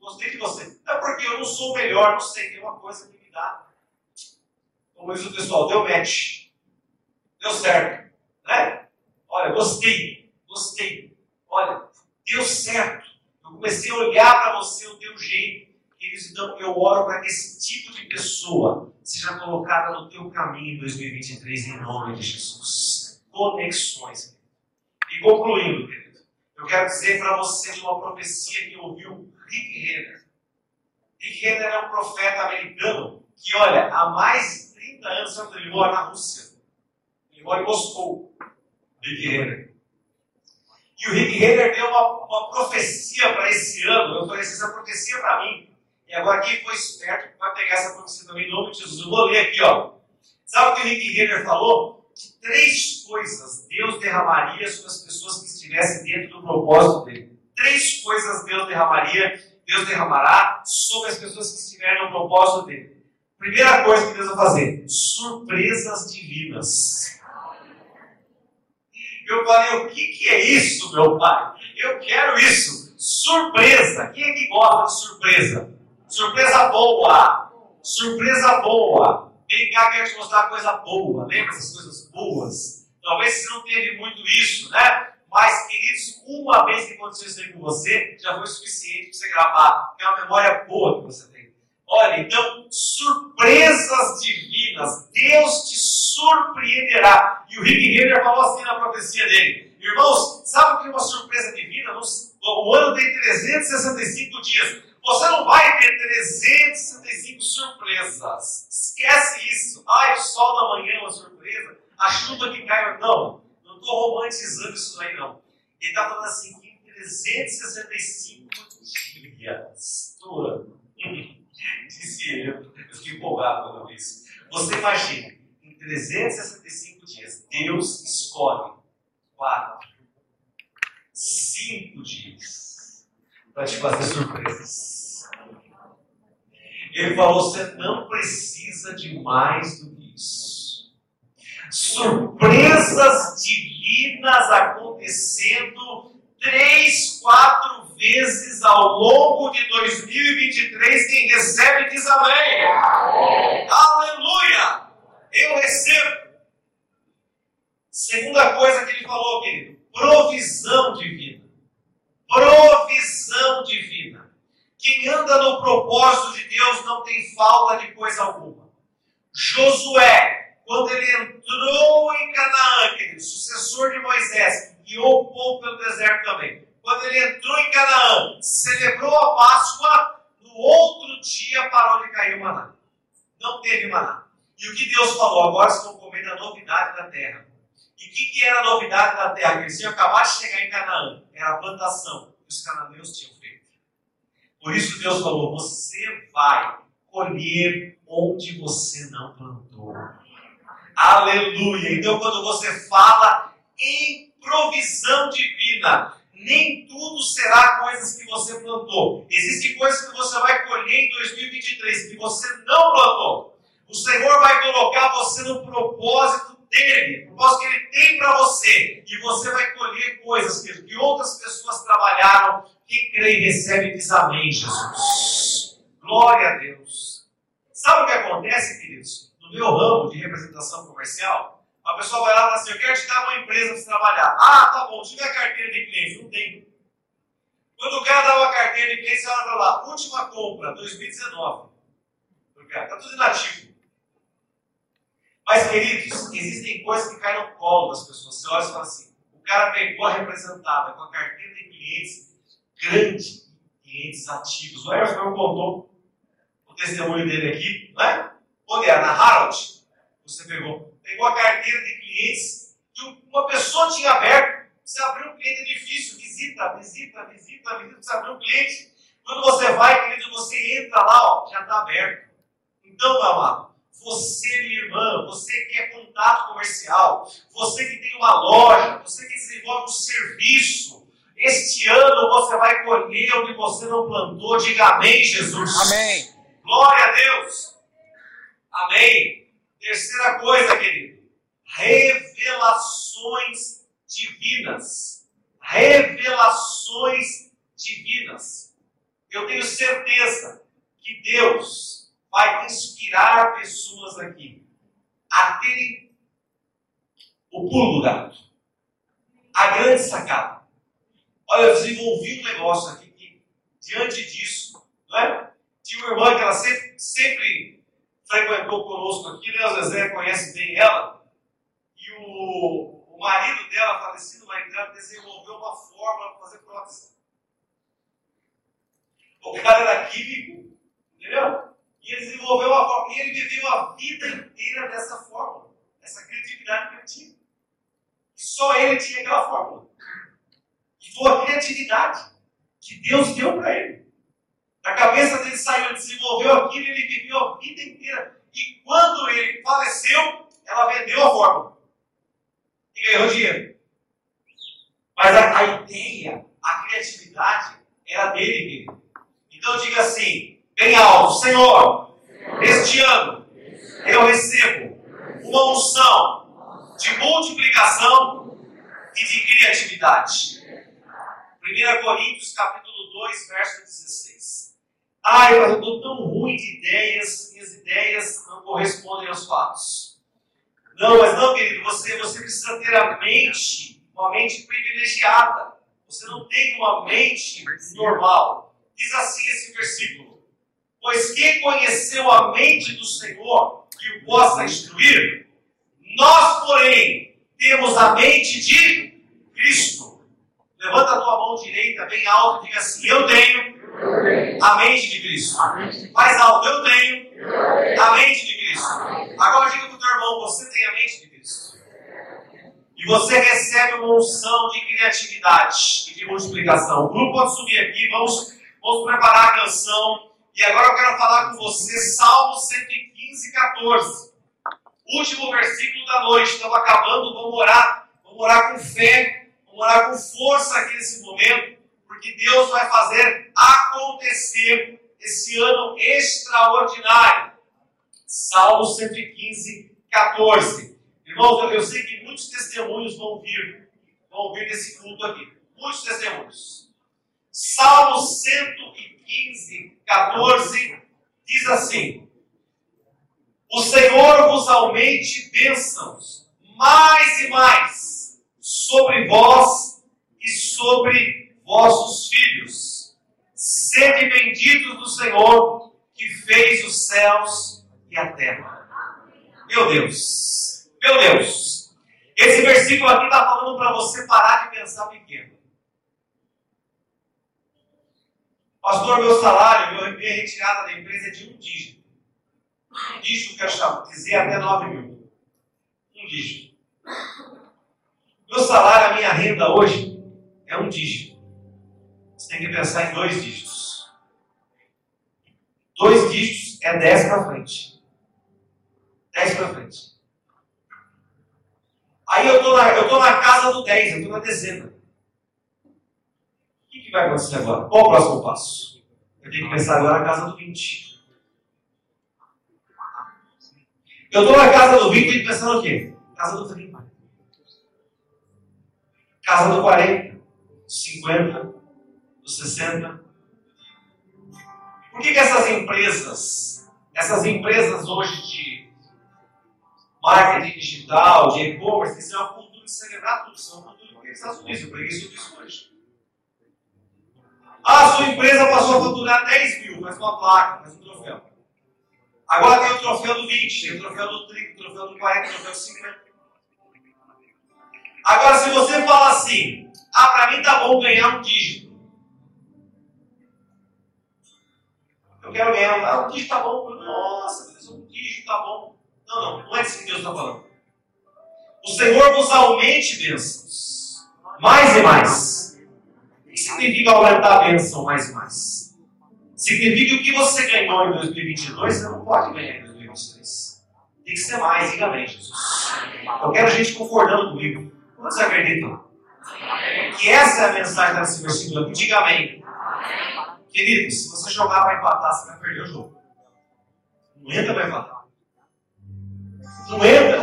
Speaker 1: Gostei de você. É porque eu não sou melhor, não sei, tem uma coisa que me dá. Como diz o pessoal, deu match deu certo. Né? Olha, gostei, gostei. Olha, deu certo. Eu comecei a olhar para você o teu jeito. Queridos, então eu oro para que esse tipo de pessoa seja colocada no teu caminho em 2023, em nome de Jesus. Conexões. E concluindo, querido, eu quero dizer para você de uma profecia que ouviu Rick Renner. Rick Renner é um profeta americano que, olha, há mais de 30 anos ele mora na Rússia. Ele mora em Moscou. Rick Renner. E o Rick Renner deu uma, uma profecia para esse ano. Eu falei, essa profecia para mim. E agora quem foi esperto vai pegar essa profecia também em nome de Jesus. Eu vou ler aqui, ó. Sabe o que o Rick Renner falou? Três coisas Deus derramaria sobre as pessoas que estivessem dentro do propósito dele. Três coisas Deus derramaria, Deus derramará sobre as pessoas que estiverem no propósito dele. Primeira coisa que Deus vai fazer: surpresas divinas. Eu falei, o que, que é isso, meu pai? Eu quero isso. Surpresa. Quem é que gosta de surpresa? Surpresa boa. Surpresa boa. Vem cá, quero te mostrar coisa boa. Lembra essas coisas boas? Talvez você não teve muito isso, né? Mas, queridos, uma vez que aconteceu isso aí com você, já foi suficiente para você gravar. É uma memória boa que você tem. Olha, então, surpresas divinas. Deus te surpreenderá. E o Rick Renner falou assim na profecia dele: Irmãos, sabe o que é uma surpresa divina? O ano tem 365 dias. Você não vai ter 365 surpresas. Esquece isso. Ai, o sol da manhã é uma surpresa. A chuva que cai. Não, não estou romantizando isso aí, não. Ele está falando assim: em 365 dias do. Disse ele, eu fiquei empolgado quando eu isso. Você imagina, em 365 dias, Deus escolhe quatro, cinco dias para te fazer surpresas. Ele falou: você não precisa de mais do que isso. Surpresas divinas acontecendo três, quatro vezes ao longo de 2023. Quem recebe diz amém. amém. Aleluia! Eu recebo. Segunda coisa que ele falou, querido: provisão divina. Provisão divina. Quem anda no propósito de Deus não tem falta de coisa alguma. Josué, quando ele entrou em Canaã, querido, sucessor de Moisés, guiou o povo pelo deserto também. Quando ele entrou em Canaã, celebrou a Páscoa, no outro dia parou de cair o maná. Não teve maná. E o que Deus falou? Agora vocês vão comer da novidade da terra. E o que, que era a novidade da terra? Eles iam acabar de chegar em Canaã. Era a plantação que os cananeus tinham. Por isso Deus falou: você vai colher onde você não plantou. Aleluia. Então, quando você fala em provisão divina. Nem tudo será coisas que você plantou. Existem coisas que você vai colher em 2023 que você não plantou. O Senhor vai colocar você no propósito dele, o propósito que ele tem para você. E você vai colher coisas que, que outras pessoas trabalharam. Quem crê e recebe diz amém, Jesus. Glória a Deus. Sabe o que acontece, queridos? No meu ramo de representação comercial, A pessoa vai lá e fala assim: Eu quero te dar uma empresa para você trabalhar. Ah, tá bom, tive a carteira de clientes. Não tem. Quando o cara dá uma carteira de clientes, você olha lá: Última compra, 2019. Está tudo inativo. Mas, queridos, existem coisas que caem no colo das pessoas. Você olha e fala assim: o cara pegou a representada com a carteira de clientes grande, clientes ativos. O Emerson contou o testemunho dele aqui, não é? Onde era? Na Harold. Você pegou. Pegou a carteira de clientes que uma pessoa tinha aberto. Você abriu um cliente é difícil, visita, visita, visita, visita. Você abriu um cliente. Quando você vai, querido, você entra lá, ó, já está aberto. Então, meu amado, você, minha irmã, você que é contato comercial, você que tem uma loja, você que desenvolve um serviço, este ano você vai colher o que você não plantou. Diga amém, Jesus.
Speaker 2: Amém.
Speaker 1: Glória a Deus. Amém. Terceira coisa, querido. Revelações divinas. Revelações divinas. Eu tenho certeza que Deus vai inspirar pessoas aqui a terem o pulo do gato, a grande sacada. Olha, eu desenvolvi um negócio aqui que, diante disso, não é? Tinha uma irmã que ela sempre, sempre frequentou conosco aqui, né? O Zezé conhece bem ela. E o, o marido dela, falecido marido dela, desenvolveu uma fórmula para fazer prótese. O cara era químico, entendeu? E ele desenvolveu uma fórmula. E ele viveu a vida inteira dessa fórmula, essa criatividade que ele tinha. E só ele tinha aquela fórmula. E foi a criatividade que Deus deu para ele. A cabeça dele saiu, desenvolveu aquilo, ele viveu a vida inteira. E quando ele faleceu, ela vendeu a fórmula. E ganhou dinheiro. Mas a, a ideia, a criatividade era dele mesmo. Então diga assim, bem alto, Senhor, este ano eu recebo uma unção de multiplicação e de criatividade. 1 Coríntios capítulo 2, verso 16. Ai, mas eu estou tão ruim de ideias, minhas ideias não correspondem aos fatos. Não, mas não, querido, você, você precisa ter a mente, uma mente privilegiada. Você não tem uma mente normal. Diz assim esse versículo: Pois quem conheceu a mente do Senhor que o possa instruir, nós, porém, temos a mente de Cristo. Levanta a tua mão direita bem alto e diga assim: Eu tenho a mente de Cristo. Mais alto, eu tenho a mente de Cristo. Agora diga para o teu irmão: Você tem a mente de Cristo. E você recebe uma unção de criatividade e de multiplicação. O grupo pode subir aqui, vamos, vamos preparar a canção. E agora eu quero falar com você, Salmo 115, 14. Último versículo da noite. Estamos acabando, vamos orar. Vamos orar com fé orar com força aqui nesse momento, porque Deus vai fazer acontecer esse ano extraordinário. Salmo 115, 14. Irmãos, eu sei que muitos testemunhos vão vir, vão vir nesse culto aqui. Muitos testemunhos. Salmo 115, 14 diz assim: O Senhor vos aumente bênçãos, mais e mais sobre vós e sobre vossos filhos. Sede benditos do Senhor que fez os céus e a terra. Meu Deus, meu Deus. Esse versículo aqui está falando para você parar de pensar pequeno. Pastor, meu salário, minha retirada da empresa é de um dígito. Um dígito, quero chamar, dizer até 9 mil. Um dígito. Meu salário, a minha renda hoje é um dígito. Você tem que pensar em dois dígitos. Dois dígitos é 10 para frente. 10 para frente. Aí eu estou na, eu tô na casa do 10, eu estou na dezena. O que, que vai acontecer agora? Qual o próximo passo? Eu tenho que pensar agora na casa do 20. Eu estou na casa do 20 e pensar no quê? Casa do 30 casa do 40, do 50, do 60. Por que, que essas empresas, essas empresas hoje de, marketing digital, de e-commerce, que ser uma cultura de celebrar tudo. Isso uma cultura nos Estados Unidos. Eu preguei sobre isso hoje. Ah, sua empresa passou a faturar 10 mil, faz uma placa, faz um troféu. Agora tem o troféu do 20, tem o troféu do 30, o troféu do 40, o troféu do 50. Agora, se você fala assim, ah, para mim tá bom ganhar um dígito. Eu quero ganhar um, ah, um dígito tá bom. Nossa, um dígito tá bom. Não, não, não é isso que Deus está falando. O Senhor vos aumente bênçãos, mais e mais. O que significa aumentar a bênção mais e mais? Significa que o que você ganhou em 2022, você não pode ganhar em 2023. Tem que ser mais, diga amém, Jesus. Eu quero gente concordando comigo. Quantos acreditam? Que essa é a mensagem desse versículo Diga amém. Querido, se você jogar para empatar, você vai perder o jogo. Não entra para empatar. Não entra.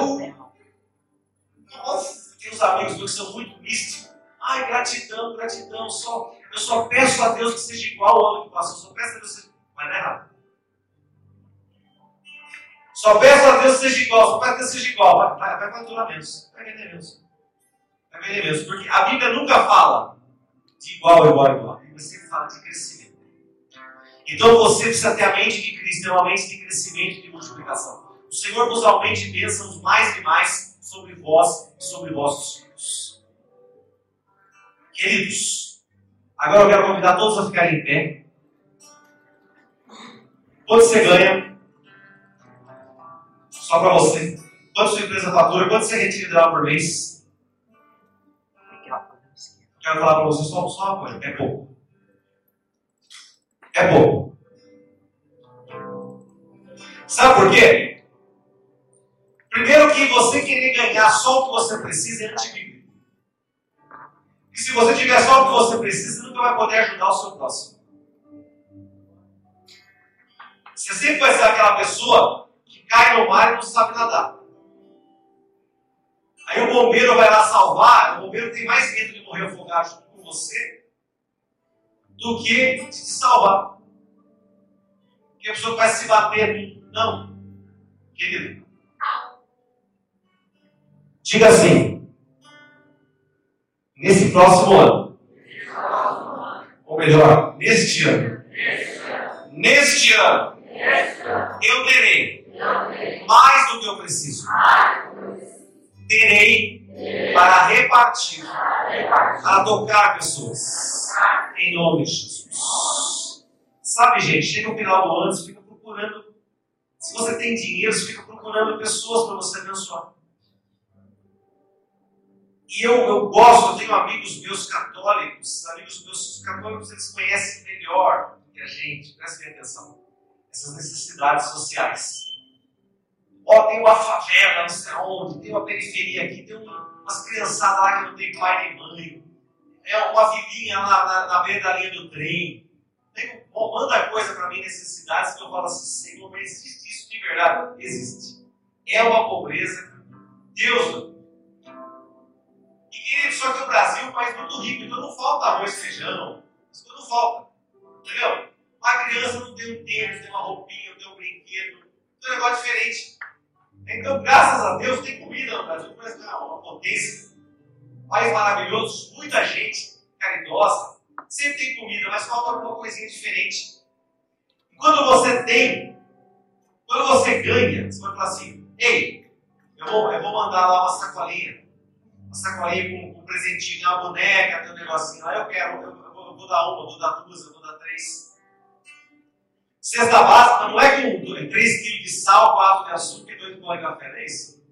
Speaker 1: Tem uns amigos que são muito místicos. Ai, gratidão, gratidão. Só, eu só peço a Deus que seja igual ao ano que passou. Só peço a Deus que seja. Mas não é errado. Só peço a Deus que seja igual. Só peço a Deus que seja igual. Vai, vai, vai faturar menos. Vai vender menos. Menos. Porque a Bíblia nunca fala de igual, igual, igual. A Bíblia sempre fala de crescimento. Então você precisa ter a mente de Cristo, uma mente de crescimento e de multiplicação. O Senhor vos aumente bênçãos mais e mais sobre vós e sobre vossos filhos. Queridos, agora eu quero convidar todos a ficarem em pé. Quanto você ganha? Só para você. Quanto sua empresa fatura? Quanto você retira dela por mês? Quero falar para você só, só uma coisa: é pouco. É pouco. Sabe por quê? Primeiro que você querer ganhar só o que você precisa é antibíblico. E se você tiver só o que você precisa, você nunca vai poder ajudar o seu próximo. Você sempre vai ser aquela pessoa que cai no mar e não sabe nadar. Aí o bombeiro vai lá salvar, o bombeiro tem mais medo de morrer afogado junto com você do que de te salvar. Porque a pessoa vai se bater. Não. Querido, Diga assim: nesse próximo ano, ou melhor, neste ano, neste ano, eu terei mais do que eu preciso. Terei para repartir, para tocar pessoas, em nome de Jesus. Sabe, gente, chega no final do ano, você fica procurando. Se você tem dinheiro, você fica procurando pessoas para você abençoar. E eu, eu gosto, eu tenho amigos meus católicos, amigos meus católicos, eles conhecem melhor do que a gente, prestem atenção, essas necessidades sociais. Ó, tem uma favela, não sei onde, tem uma periferia aqui, tem umas criançadas lá que não tem pai nem mãe, é uma vilinha lá na, na beira da linha do trem. Tem, manda coisa para mim, necessidades, que eu falo assim, Senhor, mas existe isso de verdade? Existe. É uma pobreza. Deus e só que o Brasil é um país muito rico, então não falta arroz e feijão. Isso não falta. Entendeu? Uma criança não tem um tênis, tem uma roupinha, não tem um brinquedo. Tem um negócio diferente. Então, graças a Deus, tem comida no Brasil. Parece é uma potência. Um país maravilhoso, muita gente caridosa. Sempre tem comida, mas falta alguma coisinha diferente. E quando você tem, quando você ganha, você vai falar assim: ei, eu vou, eu vou mandar lá uma sacolinha sacolinha com um presentinho, uma boneca, tem um negocinho lá, eu quero, eu, eu, vou, eu, vou, dar uma, eu vou dar duas, eu vou dar três. Cesta básica não é com 3 kg de sal, 4 de açúcar e 2 de café, não é isso?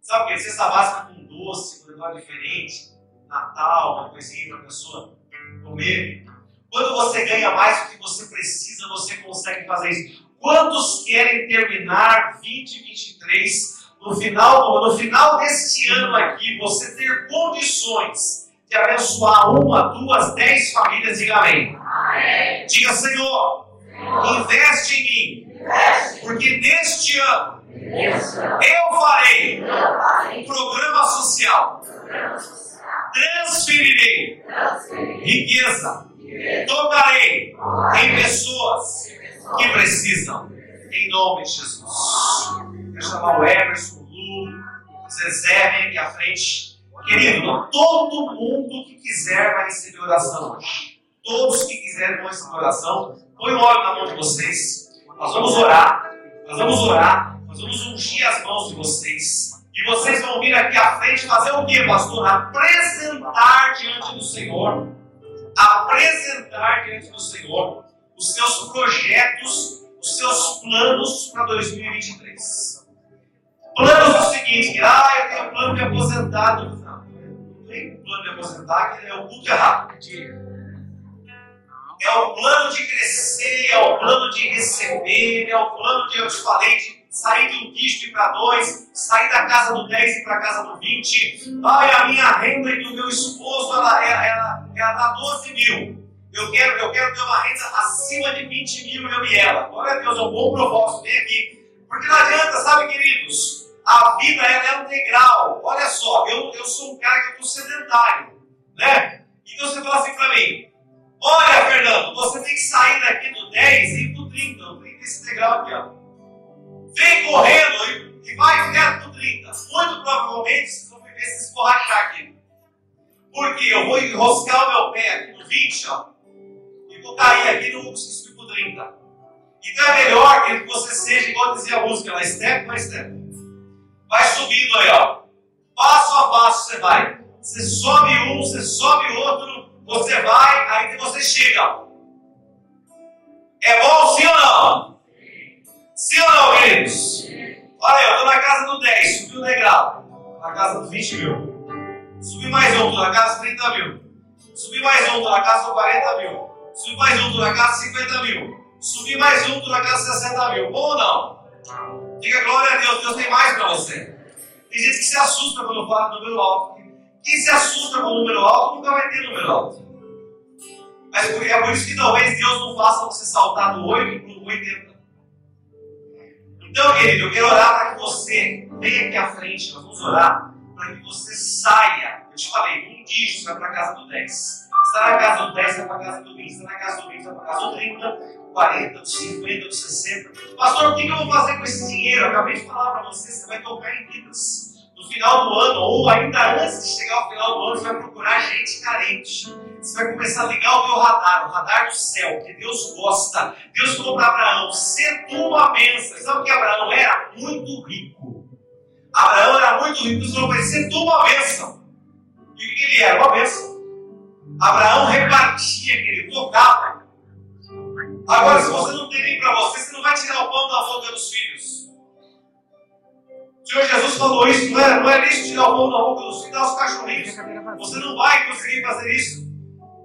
Speaker 1: Sabe o que? Cesta básica com doce, com um negócio diferente, Natal, uma coisinha para a pessoa comer. Quando você ganha mais do que você precisa, você consegue fazer isso. Quantos querem terminar 2023 no final, no final deste ano aqui, você ter condições de abençoar uma, duas, dez famílias, diga amém. amém. Diga, Senhor, Senhor, investe em mim, investe. porque neste ano eu farei programa social, transferirei riqueza, tocarei em pessoas que precisam, em nome de Jesus. Quero chamar o Emerson, o Dudu, Zezé, vem aqui à frente. Querido, todo mundo que quiser vai receber oração hoje. Todos que quiserem vão receber oração. Põe o óleo na mão de vocês. Nós vamos orar. Nós vamos orar. Nós vamos ungir as mãos de vocês. E vocês vão vir aqui à frente fazer o que, pastor? Apresentar diante do Senhor. Apresentar diante do Senhor os seus projetos, os seus planos para 2023. Planos do seguinte, ah, eu tenho plano de aposentar. Não, não tem plano de aposentar, que é o culto errado. É o plano de crescer, é o plano de receber, é o plano de, eu te falei, de sair de um dígito para dois, sair da casa do 10 e para a casa do 20. Ai, a minha renda e do meu esposo, ela, ela, ela, ela dá 12 mil. Eu quero, eu quero ter uma renda acima de 20 mil, eu e ela. Glória a Deus, é um bom propósito, vem aqui. Porque não adianta, sabe, queridos? A vida ela é um degrau. Olha só, eu, eu sou um cara que estou sedentário, né? Então você fala assim para mim: Olha, Fernando, você tem que sair daqui do 10 e ir para o 30. Eu tenho esse degrau aqui, ó. Vem correndo e, e vai direto para o 30. Muito provavelmente vocês vão me ver se escorrachar aqui. Porque eu vou enroscar o meu pé aqui no 20, ó vou cair aqui no subir para 30. Então é melhor que você seja, igual dizia a música, lá, step by step. Vai subindo aí, ó. Passo a passo você vai. Você sobe um, você sobe outro, você vai, aí você chega. É bom sim ou não? Sim ou não, queridos? Olha eu estou na casa do 10, subi o degrau. Na casa dos 20 mil. Subi mais um, estou na casa dos 30 mil. Subi mais um, estou na casa dos 40 mil. Subir mais um, na casa 50 mil. Subir mais um, na casa 60 mil. Bom ou não? Diga glória a Deus, Deus tem mais para você. Tem gente que se assusta quando fala de número alto. Quem se assusta com o número alto nunca vai ter número alto. Mas é por isso que talvez Deus não faça você saltar do 8 para o 80. Então, querido, eu quero orar para que você venha aqui à frente. Nós vamos orar para que você saia. Eu te falei, um dígito vai para a casa do 10 está na casa do 10, está para a casa do 20, está na casa do 20, está para a casa do 30, 40, do 50, do 60. Pastor, o que eu vou fazer com esse dinheiro? Eu acabei de falar para você, você vai tocar em vidas. No final do ano, ou ainda antes de chegar ao final do ano, você vai procurar gente carente. Você vai começar a ligar o meu radar, o radar do céu, que Deus gosta. Deus falou para Abraão: ser tu uma bênção. Sabe que Abraão era muito rico? Abraão era muito rico, Deus falou para ele: ser tu uma bênção. E o que ele era? Uma bênção. Abraão repartia, querido, tocava. Agora, se você não tem nem para você, você não vai tirar o pão da boca dos filhos. Senhor Jesus falou isso, não é, não é lixo tirar o pão da boca dos filhos, dar os cachorrinhos. Você não vai conseguir fazer isso.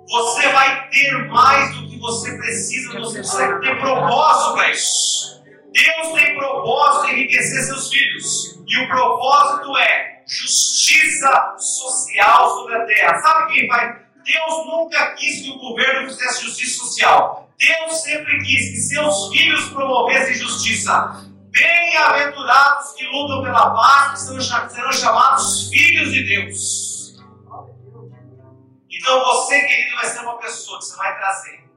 Speaker 1: Você vai ter mais do que você precisa, você precisa ter propósito para isso. Deus tem propósito em enriquecer seus filhos. E o propósito é justiça social sobre a terra. Sabe quem vai Deus nunca quis que o governo fizesse justiça social. Deus sempre quis que seus filhos promovessem justiça. Bem-aventurados que lutam pela paz, que serão chamados filhos de Deus. Então você, querido, vai ser uma pessoa que você vai trazer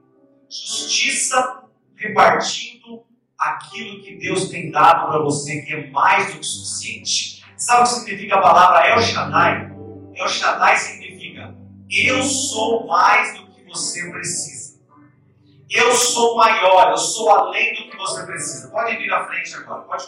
Speaker 1: justiça repartindo aquilo que Deus tem dado para você, que é mais do que suficiente. Sabe o que significa a palavra El Shaddai? El Shaddai significa eu sou mais do que você precisa. Eu sou maior, eu sou além do você precisa. Pode vir à frente agora, pode